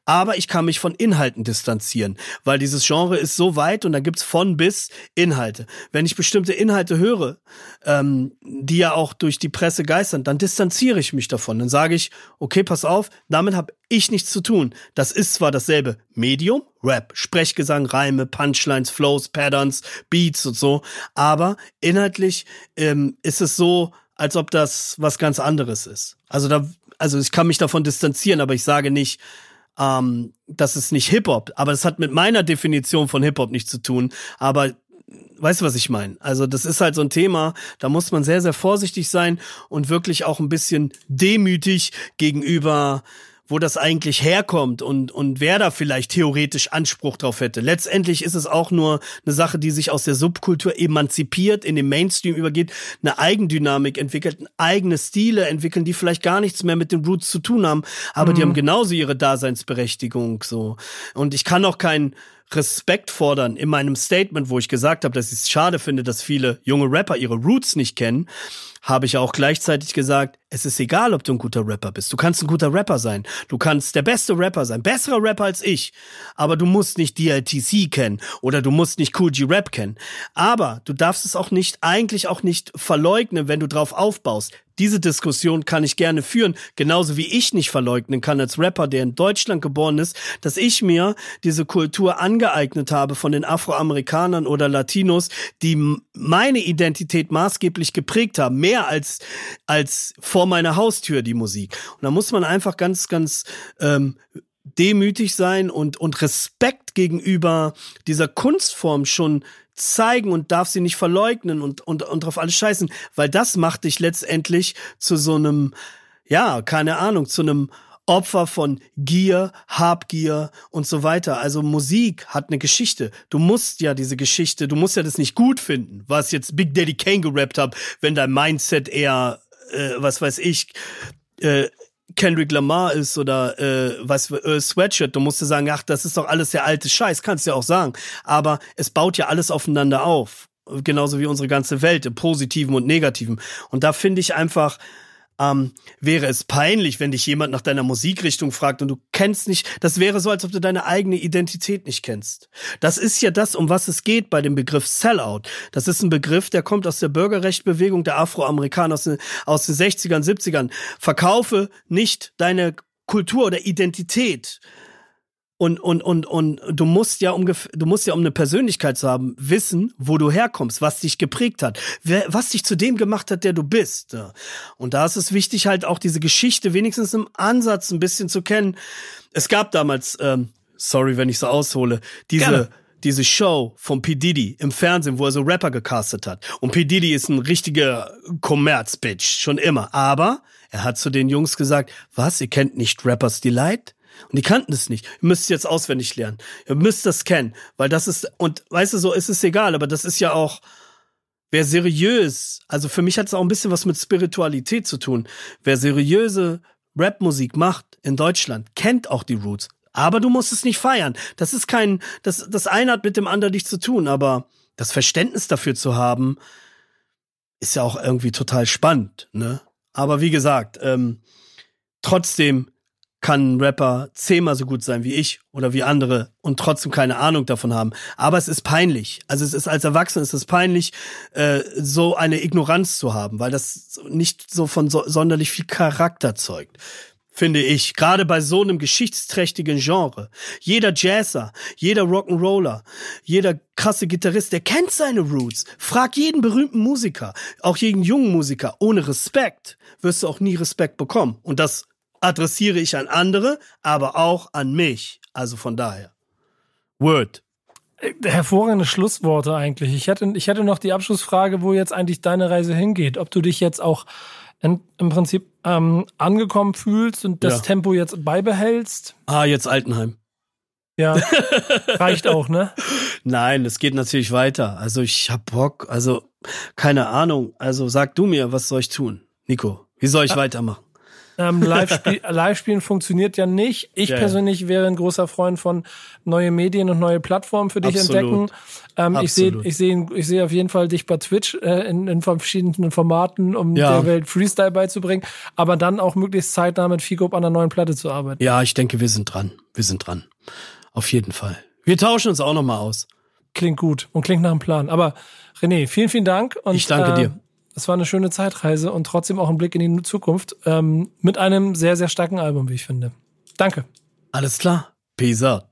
aber ich kann mich von Inhalten distanzieren, weil dieses Genre ist so weit und da gibt's von bis Inhalte. Wenn ich bestimmte Inhalte höre, ähm, die ja auch durch die Presse geistern, dann distanziere ich mich davon. Dann sage ich, okay, pass auf, damit habe ich nichts zu tun. Das ist zwar dasselbe Medium, Rap, Sprechgesang, Reime, Punchlines, Flows, Patterns, Beats und so, aber inhaltlich ähm, ist es so, als ob das was ganz anderes ist. Also da, also ich kann mich davon distanzieren, aber ich sage nicht, ähm, das ist nicht Hip-Hop, aber das hat mit meiner Definition von Hip-Hop nichts zu tun. Aber weißt du, was ich meine? Also das ist halt so ein Thema, da muss man sehr, sehr vorsichtig sein und wirklich auch ein bisschen demütig gegenüber wo das eigentlich herkommt und, und wer da vielleicht theoretisch Anspruch drauf hätte. Letztendlich ist es auch nur eine Sache, die sich aus der Subkultur emanzipiert, in den Mainstream übergeht, eine Eigendynamik entwickelt, eigene Stile entwickeln, die vielleicht gar nichts mehr mit den Roots zu tun haben, aber mhm. die haben genauso ihre Daseinsberechtigung, so. Und ich kann auch keinen Respekt fordern in meinem Statement, wo ich gesagt habe, dass ich es schade finde, dass viele junge Rapper ihre Roots nicht kennen habe ich auch gleichzeitig gesagt, es ist egal, ob du ein guter Rapper bist. Du kannst ein guter Rapper sein. Du kannst der beste Rapper sein, besserer Rapper als ich. Aber du musst nicht DLTC kennen oder du musst nicht Cool G Rap kennen. Aber du darfst es auch nicht, eigentlich auch nicht verleugnen, wenn du drauf aufbaust. Diese Diskussion kann ich gerne führen, genauso wie ich nicht verleugnen kann als Rapper, der in Deutschland geboren ist, dass ich mir diese Kultur angeeignet habe von den Afroamerikanern oder Latinos, die meine Identität maßgeblich geprägt haben, mehr als als vor meiner Haustür die Musik. Und da muss man einfach ganz, ganz ähm, demütig sein und, und Respekt gegenüber dieser Kunstform schon zeigen und darf sie nicht verleugnen und, und, und drauf alles scheißen, weil das macht dich letztendlich zu so einem, ja, keine Ahnung, zu einem Opfer von Gier, Habgier und so weiter. Also Musik hat eine Geschichte. Du musst ja diese Geschichte, du musst ja das nicht gut finden, was jetzt Big Daddy Kane gerappt hat, wenn dein Mindset eher, äh, was weiß ich, äh, Kendrick Lamar ist oder äh, was äh, Sweatshirt, du musst dir sagen, ach, das ist doch alles der alte Scheiß, kannst du ja auch sagen. Aber es baut ja alles aufeinander auf. Genauso wie unsere ganze Welt, im Positiven und Negativen. Und da finde ich einfach, ähm, wäre es peinlich, wenn dich jemand nach deiner Musikrichtung fragt und du kennst nicht, das wäre so, als ob du deine eigene Identität nicht kennst. Das ist ja das, um was es geht bei dem Begriff Sellout. Das ist ein Begriff, der kommt aus der Bürgerrechtsbewegung der Afroamerikaner aus den, aus den 60ern, 70ern. Verkaufe nicht deine Kultur oder Identität und, und, und, und du musst ja um, du musst ja um eine Persönlichkeit zu haben, wissen, wo du herkommst, was dich geprägt hat, wer, was dich zu dem gemacht hat, der du bist. Und da ist es wichtig, halt auch diese Geschichte wenigstens im Ansatz ein bisschen zu kennen. Es gab damals, ähm, sorry, wenn ich so aushole, diese, Gerne diese Show von P. Diddy im Fernsehen, wo er so Rapper gecastet hat. Und P. Diddy ist ein richtiger Kommerz-Bitch, schon immer. Aber er hat zu den Jungs gesagt, was, ihr kennt nicht Rappers Delight? Und die kannten es nicht. Ihr müsst es jetzt auswendig lernen. Ihr müsst das kennen. Weil das ist, und weißt du, so ist es egal, aber das ist ja auch, wer seriös, also für mich hat es auch ein bisschen was mit Spiritualität zu tun. Wer seriöse Rapmusik macht in Deutschland, kennt auch die Roots. Aber du musst es nicht feiern. Das ist kein, das, das eine hat mit dem anderen nichts zu tun, aber das Verständnis dafür zu haben, ist ja auch irgendwie total spannend, ne? Aber wie gesagt, ähm, trotzdem kann ein Rapper zehnmal so gut sein wie ich oder wie andere und trotzdem keine Ahnung davon haben. Aber es ist peinlich. Also es ist als Erwachsener ist es peinlich, äh, so eine Ignoranz zu haben, weil das nicht so von so, sonderlich viel Charakter zeugt. Finde ich, gerade bei so einem geschichtsträchtigen Genre. Jeder Jazzer, jeder Rock'n'Roller, jeder krasse Gitarrist, der kennt seine Roots. Frag jeden berühmten Musiker, auch jeden jungen Musiker. Ohne Respekt wirst du auch nie Respekt bekommen. Und das adressiere ich an andere, aber auch an mich. Also von daher. Word. Äh, hervorragende Schlussworte eigentlich. Ich hätte, ich hätte noch die Abschlussfrage, wo jetzt eigentlich deine Reise hingeht. Ob du dich jetzt auch in, im Prinzip ähm, angekommen fühlst und das ja. Tempo jetzt beibehältst? Ah, jetzt Altenheim. Ja, reicht auch, ne? Nein, es geht natürlich weiter. Also ich hab Bock, also keine Ahnung. Also sag du mir, was soll ich tun? Nico, wie soll ich ja. weitermachen? Ähm, Live-Spiel, Live-Spielen funktioniert ja nicht. Ich ja, persönlich wäre ein großer Freund von neue Medien und neue Plattformen für dich Absolut. entdecken. Ähm, ich sehe, ich sehe, ich sehe auf jeden Fall dich bei Twitch äh, in, in verschiedenen Formaten, um ja. der Welt Freestyle beizubringen, aber dann auch möglichst zeitnah mit Figo an einer neuen Platte zu arbeiten. Ja, ich denke, wir sind dran. Wir sind dran. Auf jeden Fall. Wir tauschen uns auch noch mal aus. Klingt gut und klingt nach einem Plan. Aber René, vielen, vielen Dank. Und, ich danke äh, Es war eine schöne Zeitreise und trotzdem auch ein Blick in die Zukunft ähm, mit einem sehr, sehr starken Album, wie ich finde. Danke. Alles klar. Peace out.